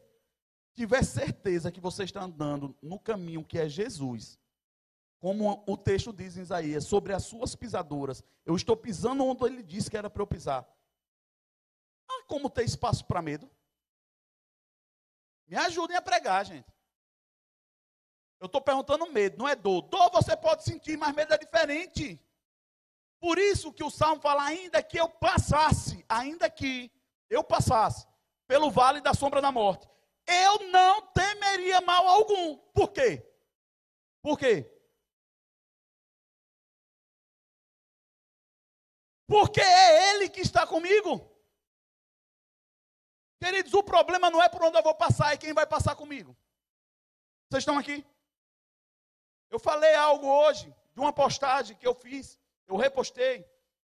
A: tiver certeza que você está andando no caminho que é Jesus, como o texto diz em Isaías, sobre as suas pisaduras. Eu estou pisando onde ele disse que era para eu pisar. Ah, como ter espaço para medo? Me ajudem a pregar, gente. Eu estou perguntando medo, não é dor. Dor você pode sentir, mas medo é diferente. Por isso que o Salmo fala, ainda que eu passasse, ainda que eu passasse pelo vale da sombra da morte, eu não temeria mal algum. Por quê? Por quê? Porque é Ele que está comigo. Queridos, o problema não é por onde eu vou passar, é quem vai passar comigo. Vocês estão aqui? Eu falei algo hoje, de uma postagem que eu fiz, eu repostei,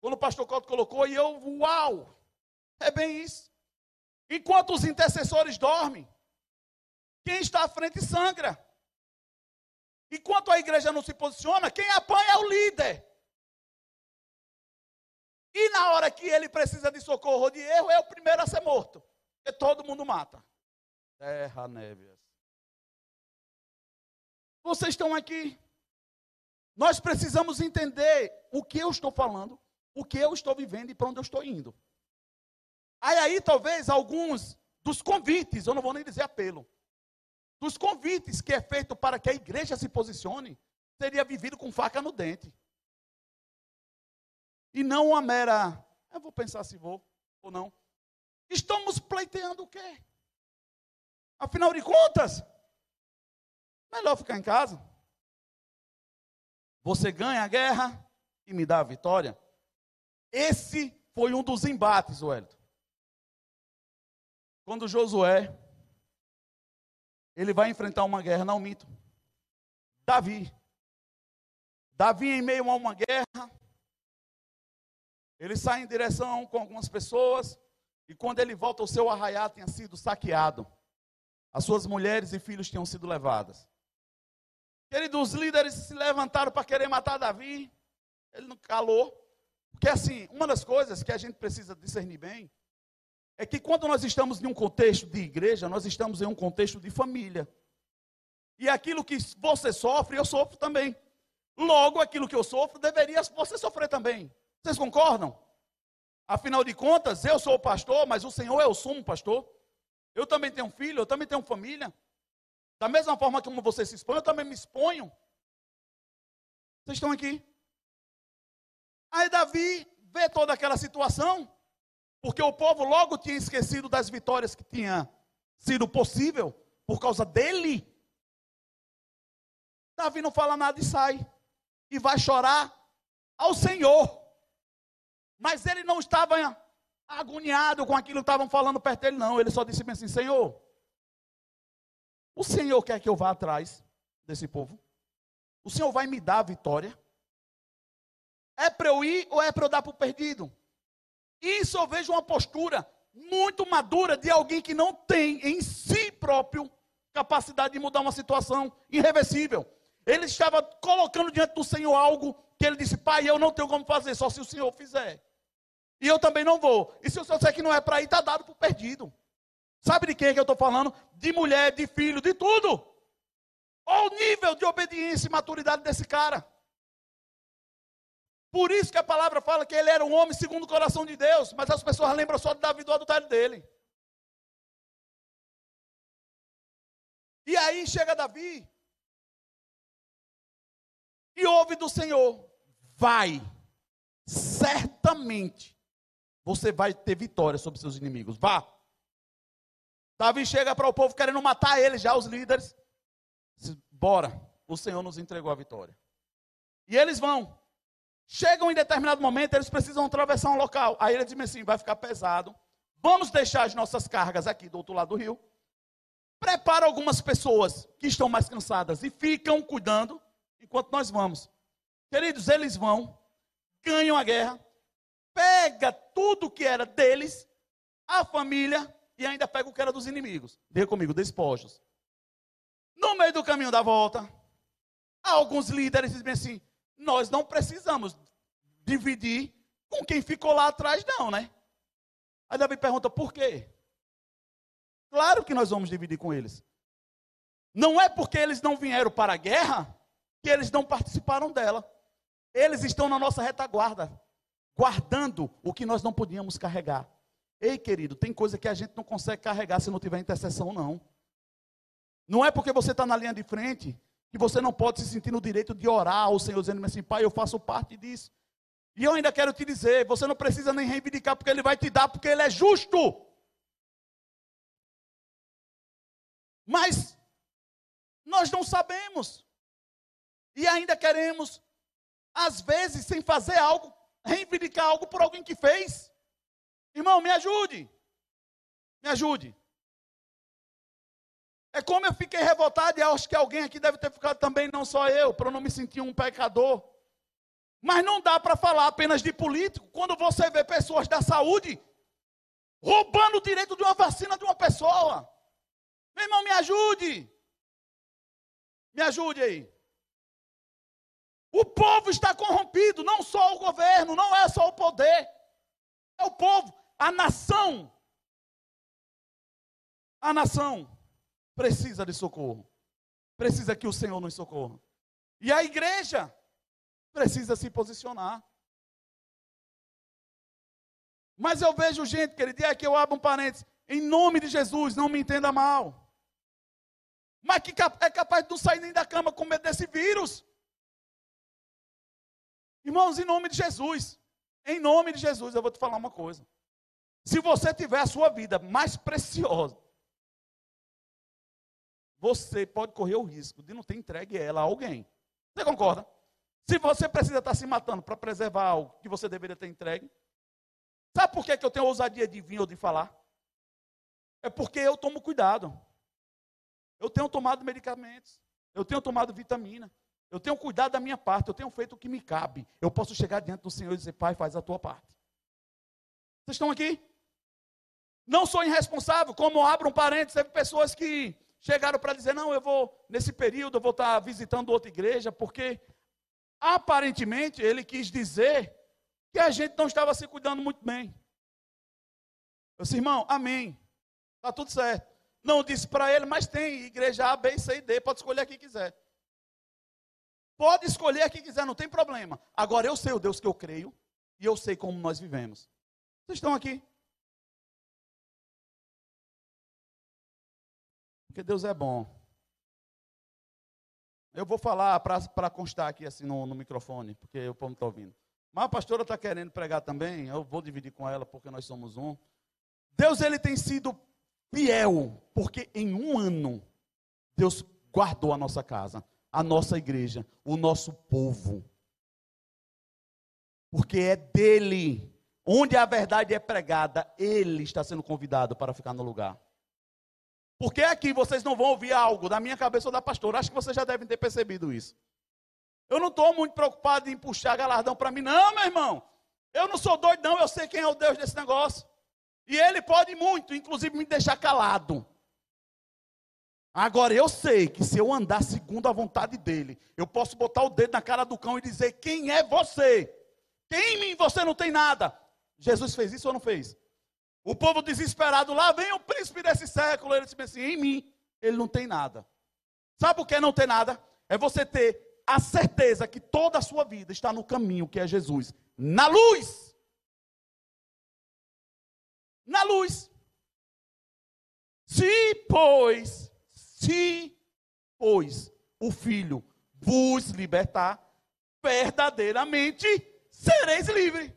A: quando o pastor Couto colocou, e eu, uau! É bem isso. Enquanto os intercessores dormem, quem está à frente sangra. Enquanto a igreja não se posiciona, quem apanha é o líder. E na hora que ele precisa de socorro ou de erro, é o primeiro a ser morto. Todo mundo mata. Terra, névias. Vocês estão aqui. Nós precisamos entender o que eu estou falando, o que eu estou vivendo e para onde eu estou indo. Aí, aí, talvez, alguns dos convites, eu não vou nem dizer apelo, dos convites que é feito para que a igreja se posicione, seria vivido com faca no dente. E não uma mera, eu vou pensar se vou ou não. Estamos pleiteando o quê? Afinal de contas, melhor ficar em casa. Você ganha a guerra e me dá a vitória. Esse foi um dos embates, Wellington. Quando Josué, ele vai enfrentar uma guerra, não mito. Davi. Davi, em meio a uma guerra, ele sai em direção com algumas pessoas, e quando ele volta, o seu arraial tinha sido saqueado. As suas mulheres e filhos tinham sido levadas. Queridos, os líderes se levantaram para querer matar Davi. Ele não calou, Porque assim, uma das coisas que a gente precisa discernir bem é que quando nós estamos em um contexto de igreja, nós estamos em um contexto de família. E aquilo que você sofre, eu sofro também. Logo, aquilo que eu sofro, deveria você sofrer também. Vocês concordam? Afinal de contas, eu sou o pastor, mas o Senhor é o sumo pastor. Eu também tenho filho, eu também tenho família. Da mesma forma como você se expõe, eu também me exponho. Vocês estão aqui? Aí Davi vê toda aquela situação, porque o povo logo tinha esquecido das vitórias que tinha sido possível por causa dele. Davi não fala nada e sai. E vai chorar ao Senhor. Mas ele não estava agoniado com aquilo que estavam falando perto dele, não. Ele só disse assim: Senhor, o Senhor quer que eu vá atrás desse povo? O Senhor vai me dar a vitória? É para eu ir ou é para eu dar para o perdido? Isso eu vejo uma postura muito madura de alguém que não tem em si próprio capacidade de mudar uma situação irreversível. Ele estava colocando diante do Senhor algo que ele disse: Pai, eu não tenho como fazer, só se o Senhor fizer. E eu também não vou. E se o Senhor disser que não é para ir, está dado o perdido. Sabe de quem é que eu estou falando? De mulher, de filho, de tudo. Olha o nível de obediência e maturidade desse cara. Por isso que a palavra fala que ele era um homem segundo o coração de Deus, mas as pessoas lembram só de Davi do adultério dele. E aí chega Davi e ouve do Senhor: vai, certamente você vai ter vitória sobre seus inimigos. Vá. Davi chega para o povo querendo matar ele, já os líderes. Diz, Bora, o Senhor nos entregou a vitória. E eles vão. Chegam em determinado momento, eles precisam atravessar um local. Aí ele diz assim: vai ficar pesado. Vamos deixar as nossas cargas aqui do outro lado do rio. Prepara algumas pessoas que estão mais cansadas e ficam cuidando enquanto nós vamos. Queridos, eles vão, ganham a guerra, pega tudo que era deles, a família, e ainda pega o que era dos inimigos. Diga comigo, despojos. No meio do caminho da volta, alguns líderes dizem assim: nós não precisamos dividir com quem ficou lá atrás, não, né? Aí Davi pergunta: por quê? Claro que nós vamos dividir com eles. Não é porque eles não vieram para a guerra que eles não participaram dela. Eles estão na nossa retaguarda, guardando o que nós não podíamos carregar. Ei, querido, tem coisa que a gente não consegue carregar se não tiver intercessão, não. Não é porque você está na linha de frente que você não pode se sentir no direito de orar ao Senhor, dizendo assim, Pai, eu faço parte disso. E eu ainda quero te dizer, você não precisa nem reivindicar, porque Ele vai te dar, porque Ele é justo. Mas nós não sabemos. E ainda queremos, às vezes, sem fazer algo, reivindicar algo por alguém que fez. Irmão, me ajude. Me ajude. É como eu fiquei revoltado, e acho que alguém aqui deve ter ficado também, não só eu, para não me sentir um pecador. Mas não dá para falar apenas de político quando você vê pessoas da saúde roubando o direito de uma vacina de uma pessoa. Meu irmão, me ajude. Me ajude aí. O povo está corrompido, não só o governo, não é só o poder, é o povo, a nação. A nação precisa de socorro, precisa que o Senhor nos socorra. E a igreja precisa se posicionar. Mas eu vejo gente, querido, e aqui eu abro um parênteses, em nome de Jesus, não me entenda mal. Mas que é capaz de não sair nem da cama com medo desse vírus. Irmãos, em nome de Jesus, em nome de Jesus, eu vou te falar uma coisa. Se você tiver a sua vida mais preciosa, você pode correr o risco de não ter entregue ela a alguém. Você concorda? Se você precisa estar se matando para preservar algo que você deveria ter entregue, sabe por que, que eu tenho ousadia de vir ou de falar? É porque eu tomo cuidado. Eu tenho tomado medicamentos, eu tenho tomado vitamina, eu tenho cuidado da minha parte, eu tenho feito o que me cabe. Eu posso chegar diante do Senhor e dizer, Pai, faz a tua parte. Vocês estão aqui? Não sou irresponsável, como abro um parênteses, teve pessoas que chegaram para dizer, não, eu vou, nesse período, eu vou estar visitando outra igreja, porque aparentemente ele quis dizer que a gente não estava se cuidando muito bem. Eu disse, irmão, amém. Está tudo certo. Não disse para ele, mas tem igreja A, B, C e D, pode escolher quem quiser. Pode escolher quem quiser, não tem problema. Agora eu sei o Deus que eu creio e eu sei como nós vivemos. Vocês estão aqui? Porque Deus é bom. Eu vou falar para constar aqui assim no, no microfone, porque o povo está ouvindo. Mas a pastora está querendo pregar também, eu vou dividir com ela, porque nós somos um. Deus ele tem sido fiel, porque em um ano Deus guardou a nossa casa, a nossa igreja, o nosso povo. Porque é dele, onde a verdade é pregada, ele está sendo convidado para ficar no lugar. Porque aqui vocês não vão ouvir algo da minha cabeça ou da pastora. Acho que vocês já devem ter percebido isso. Eu não estou muito preocupado em puxar galardão para mim, não, meu irmão. Eu não sou doido, não. Eu sei quem é o Deus desse negócio. E ele pode muito, inclusive me deixar calado. Agora eu sei que se eu andar segundo a vontade dele, eu posso botar o dedo na cara do cão e dizer: Quem é você? Quem em mim você não tem nada? Jesus fez isso ou não fez? O povo desesperado lá, vem o príncipe desse século. Ele disse assim: Em mim, ele não tem nada. Sabe por que não tem nada? É você ter a certeza que toda a sua vida está no caminho que é Jesus, na luz na luz. Se, pois, se, pois, o Filho vos libertar, verdadeiramente sereis livres.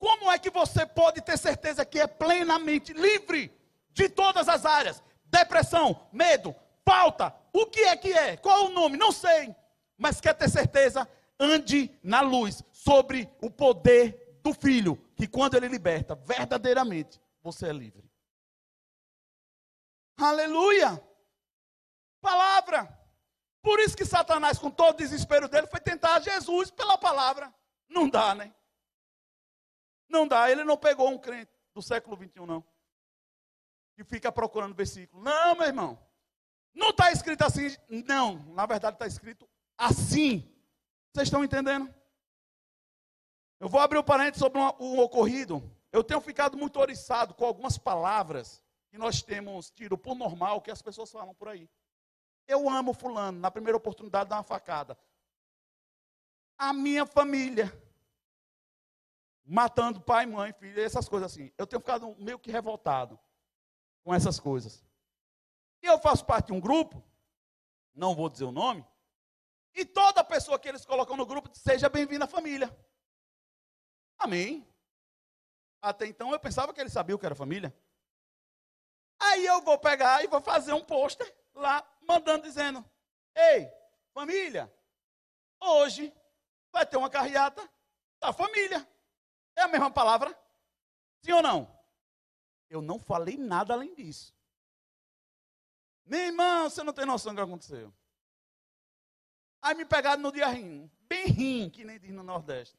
A: Como é que você pode ter certeza que é plenamente livre de todas as áreas? Depressão, medo, falta, o que é que é? Qual é o nome? Não sei. Mas quer ter certeza? Ande na luz sobre o poder do filho, que quando ele liberta, verdadeiramente, você é livre. Aleluia! Palavra. Por isso que Satanás, com todo o desespero dele, foi tentar Jesus pela palavra. Não dá, né? Não dá. Ele não pegou um crente do século 21, não. Que fica procurando versículo. Não, meu irmão. Não está escrito assim. Não. Na verdade está escrito assim. Vocês estão entendendo? Eu vou abrir o um parênteses sobre um, um, ocorrido. Eu tenho ficado muito oriçado com algumas palavras que nós temos tido por normal que as pessoas falam por aí. Eu amo fulano, na primeira oportunidade dá uma facada. A minha família matando pai, mãe, filho, essas coisas assim. Eu tenho ficado meio que revoltado com essas coisas. E eu faço parte de um grupo, não vou dizer o nome, e toda pessoa que eles colocam no grupo seja bem-vinda à família. Amém. Até então eu pensava que ele sabia o que era família. Aí eu vou pegar e vou fazer um pôster lá, mandando, dizendo: Ei, família, hoje vai ter uma carreata da família. É a mesma palavra? Sim ou não? Eu não falei nada além disso. Meu irmão, você não tem noção do que aconteceu. Aí me pegaram no dia rindo, bem rim, que nem diz no Nordeste.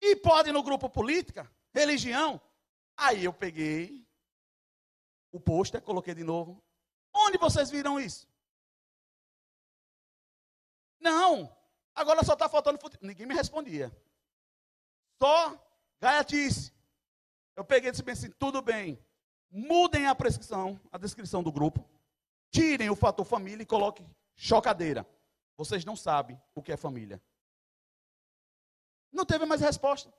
A: E pode no grupo política, religião. Aí eu peguei o pôster, coloquei de novo. Onde vocês viram isso? Não. Agora só está faltando futebol. Ninguém me respondia. Só gaiatice. Eu peguei e disse assim, tudo bem. Mudem a prescrição, a descrição do grupo. Tirem o fator família e coloquem chocadeira. Vocês não sabem o que é família. Não teve mais resposta.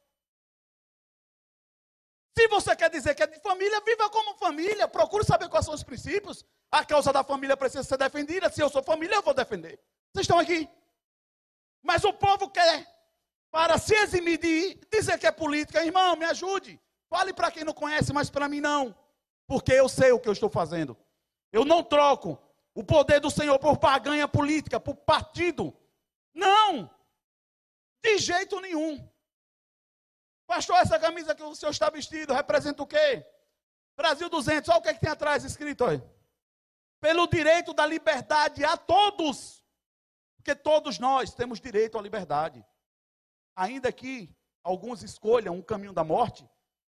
A: Se você quer dizer que é de família, viva como família. Procure saber quais são os princípios. A causa da família precisa ser defendida. Se eu sou família, eu vou defender. Vocês estão aqui? Mas o povo quer, para se eximir de dizer que é política, irmão, me ajude. Fale para quem não conhece, mas para mim não. Porque eu sei o que eu estou fazendo. Eu não troco o poder do Senhor por paganha política, por partido. Não! De jeito nenhum. Pastor, essa camisa que o senhor está vestido representa o quê? Brasil 200, olha o que, é que tem atrás escrito aí. Pelo direito da liberdade a todos. Porque todos nós temos direito à liberdade. Ainda que alguns escolham um caminho da morte,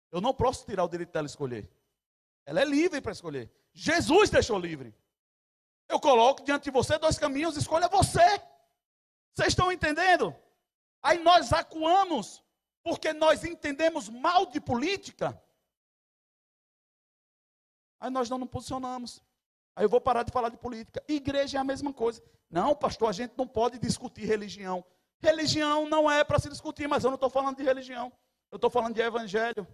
A: eu não posso tirar o direito dela escolher. Ela é livre para escolher. Jesus deixou livre. Eu coloco diante de você dois caminhos, escolha você. Vocês estão entendendo? Aí nós acuamos porque nós entendemos mal de política. Aí nós não nos posicionamos. Aí eu vou parar de falar de política. Igreja é a mesma coisa. Não, pastor, a gente não pode discutir religião. Religião não é para se discutir, mas eu não estou falando de religião. Eu estou falando de evangelho.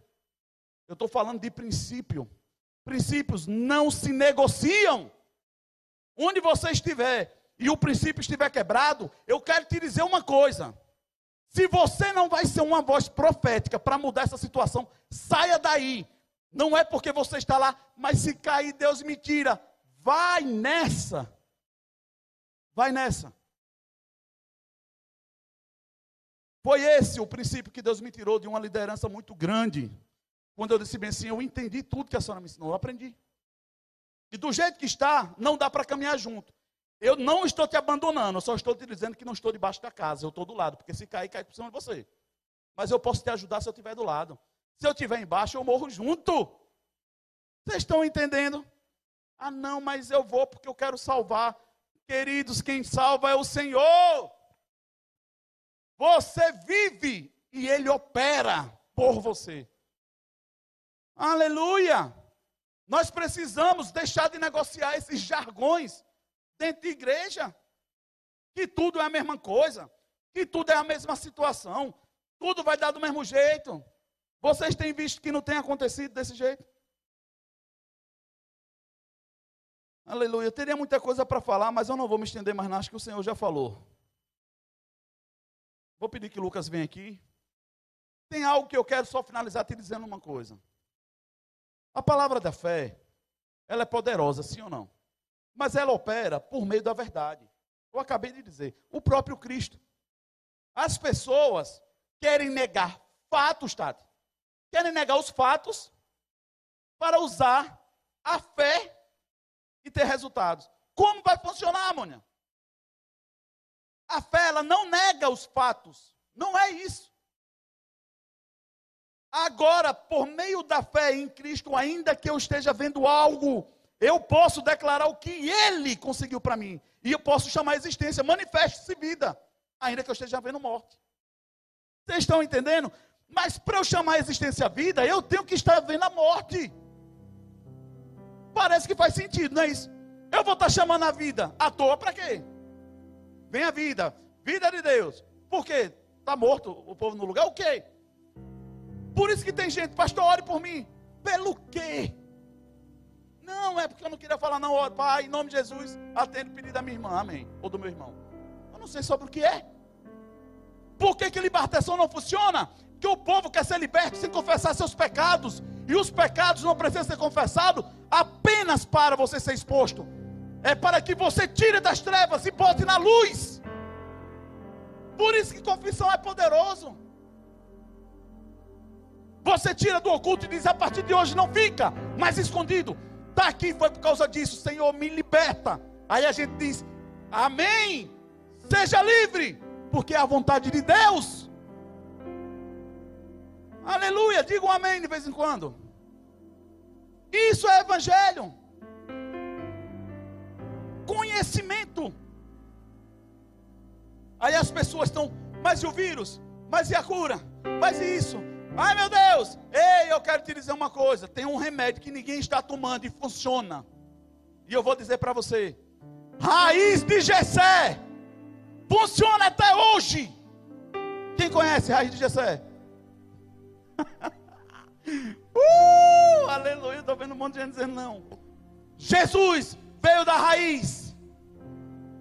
A: Eu estou falando de princípio. Princípios não se negociam. Onde você estiver e o princípio estiver quebrado, eu quero te dizer uma coisa. Se você não vai ser uma voz profética para mudar essa situação, saia daí. Não é porque você está lá, mas se cair, Deus me tira. Vai nessa. Vai nessa. Foi esse o princípio que Deus me tirou de uma liderança muito grande. Quando eu disse bem assim, eu entendi tudo que a senhora me ensinou, eu aprendi. E do jeito que está, não dá para caminhar junto. Eu não estou te abandonando, eu só estou te dizendo que não estou debaixo da casa, eu estou do lado, porque se cair, cai por cima de você. Mas eu posso te ajudar se eu estiver do lado. Se eu estiver embaixo, eu morro junto. Vocês estão entendendo? Ah, não, mas eu vou porque eu quero salvar. Queridos, quem salva é o Senhor. Você vive e Ele opera por você. Aleluia! Nós precisamos deixar de negociar esses jargões dentro de igreja. Que tudo é a mesma coisa, que tudo é a mesma situação, tudo vai dar do mesmo jeito. Vocês têm visto que não tem acontecido desse jeito? Aleluia. Eu teria muita coisa para falar, mas eu não vou me estender mais, não. Acho que o Senhor já falou. Vou pedir que Lucas venha aqui. Tem algo que eu quero só finalizar te dizendo uma coisa. A palavra da fé, ela é poderosa, sim ou não? Mas ela opera por meio da verdade. Eu acabei de dizer, o próprio Cristo. As pessoas querem negar fatos, Tati. Querem negar os fatos para usar a fé e ter resultados. Como vai funcionar, Mônia? A fé, ela não nega os fatos. Não é isso. Agora, por meio da fé em Cristo, ainda que eu esteja vendo algo, eu posso declarar o que Ele conseguiu para mim. E eu posso chamar a existência, manifeste-se vida, ainda que eu esteja vendo morte. Vocês estão entendendo? Mas para eu chamar a existência vida, eu tenho que estar vendo a morte. Parece que faz sentido, não é isso? Eu vou estar chamando a vida à toa para quê? Vem a vida, vida de Deus. Por quê? Está morto o povo no lugar? O quê? Por isso que tem gente, pastor, ore por mim. Pelo quê? Não, é porque eu não queria falar, não, ore, pai, em nome de Jesus, atende o pedido da minha irmã, amém. Ou do meu irmão. Eu não sei sobre o que é. Por que, que libertação não funciona? Que o povo quer ser liberto sem confessar seus pecados. E os pecados não precisam ser confessados apenas para você ser exposto. É para que você tire das trevas e bote na luz. Por isso que confissão é poderoso. Você tira do oculto e diz: a partir de hoje não fica mais escondido. Está aqui, foi por causa disso. Senhor, me liberta. Aí a gente diz: Amém. Seja livre, porque é a vontade de Deus. Aleluia. Diga um amém de vez em quando. Isso é evangelho. Conhecimento. Aí as pessoas estão, mas e o vírus? Mas e a cura? Mas e isso? Ai meu Deus, ei, eu quero te dizer uma coisa: tem um remédio que ninguém está tomando e funciona. E eu vou dizer para você: raiz de Gessé, funciona até hoje. Quem conhece raiz de Gessé? uh, aleluia, estou vendo um monte de gente dizendo não. Jesus veio da raiz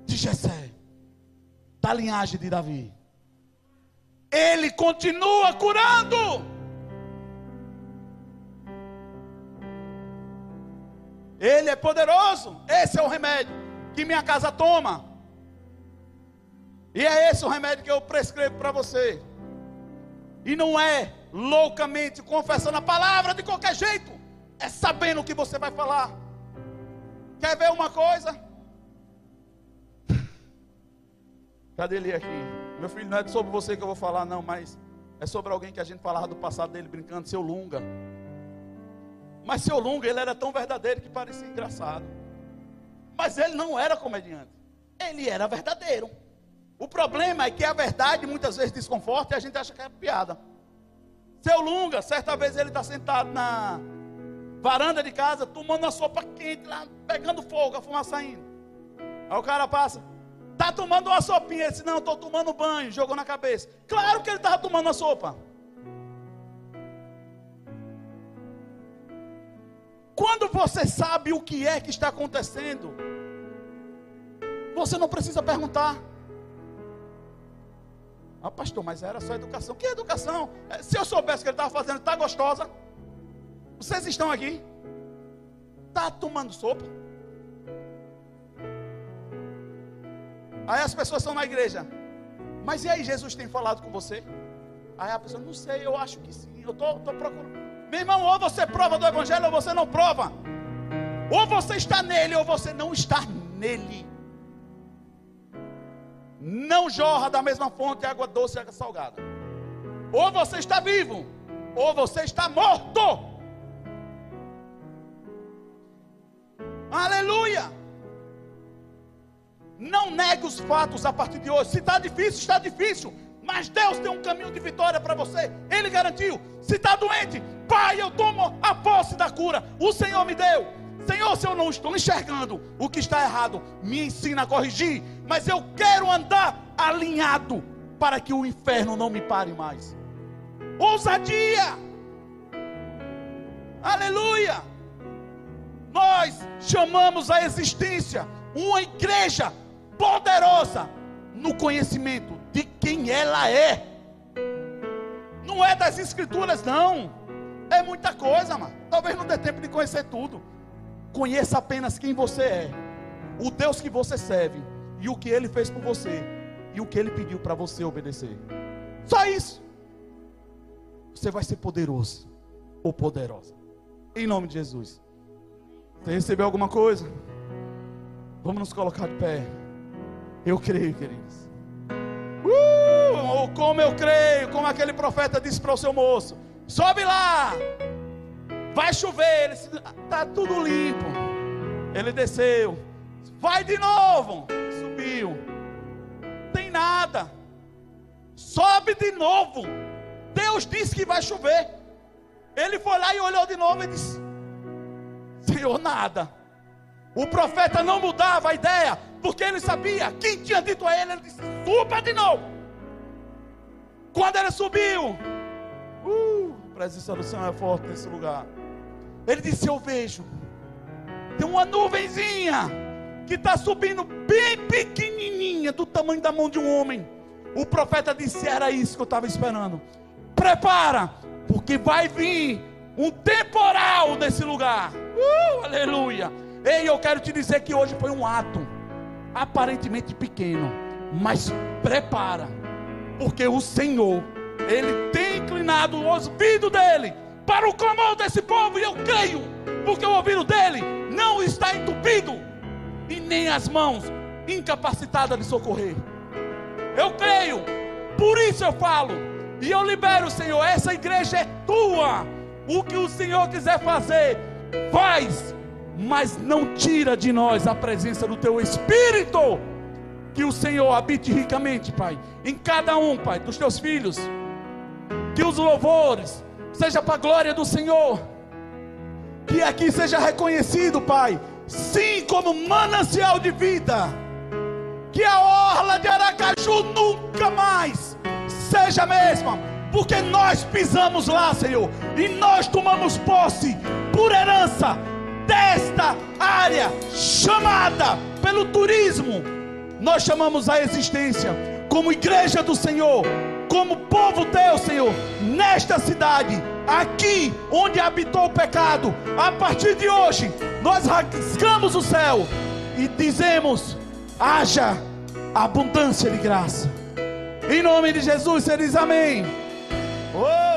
A: de Gessé, da linhagem de Davi. Ele continua curando. Ele é poderoso. Esse é o remédio que minha casa toma. E é esse o remédio que eu prescrevo para você. E não é loucamente confessando a palavra de qualquer jeito. É sabendo o que você vai falar. Quer ver uma coisa? Cadê ele aqui? Meu filho, não é sobre você que eu vou falar, não, mas é sobre alguém que a gente falava do passado dele brincando, seu Lunga. Mas seu Lunga, ele era tão verdadeiro que parecia engraçado. Mas ele não era comediante. Ele era verdadeiro. O problema é que a verdade muitas vezes desconforta e a gente acha que é piada. Seu Lunga, certa vez ele está sentado na varanda de casa, tomando uma sopa quente lá, pegando fogo, a fumaça saindo. Aí o cara passa, tá tomando uma sopinha. Ele disse: Não, estou tomando banho. Jogou na cabeça. Claro que ele estava tomando a sopa. Quando você sabe o que é que está acontecendo, você não precisa perguntar. Ah, pastor, mas era só educação. Que educação? É, se eu soubesse que ele estava fazendo, está gostosa. Vocês estão aqui? Está tomando sopa? Aí as pessoas estão na igreja. Mas e aí, Jesus tem falado com você? Aí a pessoa, não sei, eu acho que sim. Eu estou procurando. Meu irmão, ou você prova do Evangelho ou você não prova. Ou você está nele ou você não está nele. Não jorra da mesma fonte água doce e água salgada. Ou você está vivo, ou você está morto. Aleluia. Não negue os fatos a partir de hoje. Se está difícil, está difícil. Mas Deus tem um caminho de vitória para você. Ele garantiu. Se está doente, Pai, eu tomo a posse da cura. O Senhor me deu. Senhor, se eu não estou enxergando o que está errado, me ensina a corrigir. Mas eu quero andar alinhado para que o inferno não me pare mais. Ousadia! Aleluia! Nós chamamos a existência uma igreja poderosa no conhecimento de quem ela é. Não é das escrituras, não. É muita coisa, mano. Talvez não dê tempo de conhecer tudo. Conheça apenas quem você é, o Deus que você serve e o que ele fez por você e o que ele pediu para você obedecer. Só isso. Você vai ser poderoso ou poderosa. Em nome de Jesus. Você recebeu alguma coisa? Vamos nos colocar de pé. Eu creio, queridos. Uh, como eu creio, como aquele profeta disse para o seu moço: sobe lá, vai chover. Ele está tudo limpo. Ele desceu, vai de novo, subiu. Tem nada, sobe de novo. Deus disse que vai chover. Ele foi lá e olhou de novo e disse: Senhor, nada. O profeta não mudava a ideia, porque ele sabia quem tinha dito a ele. Ele disse: Suba de novo. Quando ele subiu, uh, a presença do Senhor é forte nesse lugar. Ele disse: Eu vejo, tem uma nuvenzinha que está subindo bem pequenininha, do tamanho da mão de um homem. O profeta disse: Era isso que eu estava esperando. Prepara, porque vai vir um temporal nesse lugar. Uh, aleluia. Ei, eu quero te dizer que hoje foi um ato aparentemente pequeno, mas prepara, porque o Senhor, Ele tem inclinado o ouvido dele para o clamor desse povo, e eu creio, porque o ouvido dele não está entupido, e nem as mãos incapacitadas de socorrer. Eu creio, por isso eu falo, e eu libero, Senhor, essa igreja é tua. O que o Senhor quiser fazer, faz mas não tira de nós a presença do teu Espírito. Que o Senhor habite ricamente, Pai, em cada um, Pai, dos teus filhos. Que os louvores seja para a glória do Senhor. Que aqui seja reconhecido, Pai, sim, como manancial de vida. Que a orla de Aracaju nunca mais seja a mesma, porque nós pisamos lá, Senhor, e nós tomamos posse por herança desta área chamada pelo turismo, nós chamamos a existência como igreja do Senhor, como povo teu, Senhor, nesta cidade, aqui onde habitou o pecado, a partir de hoje, nós rasgamos o céu e dizemos: haja abundância de graça. Em nome de Jesus, você diz amém. Oh!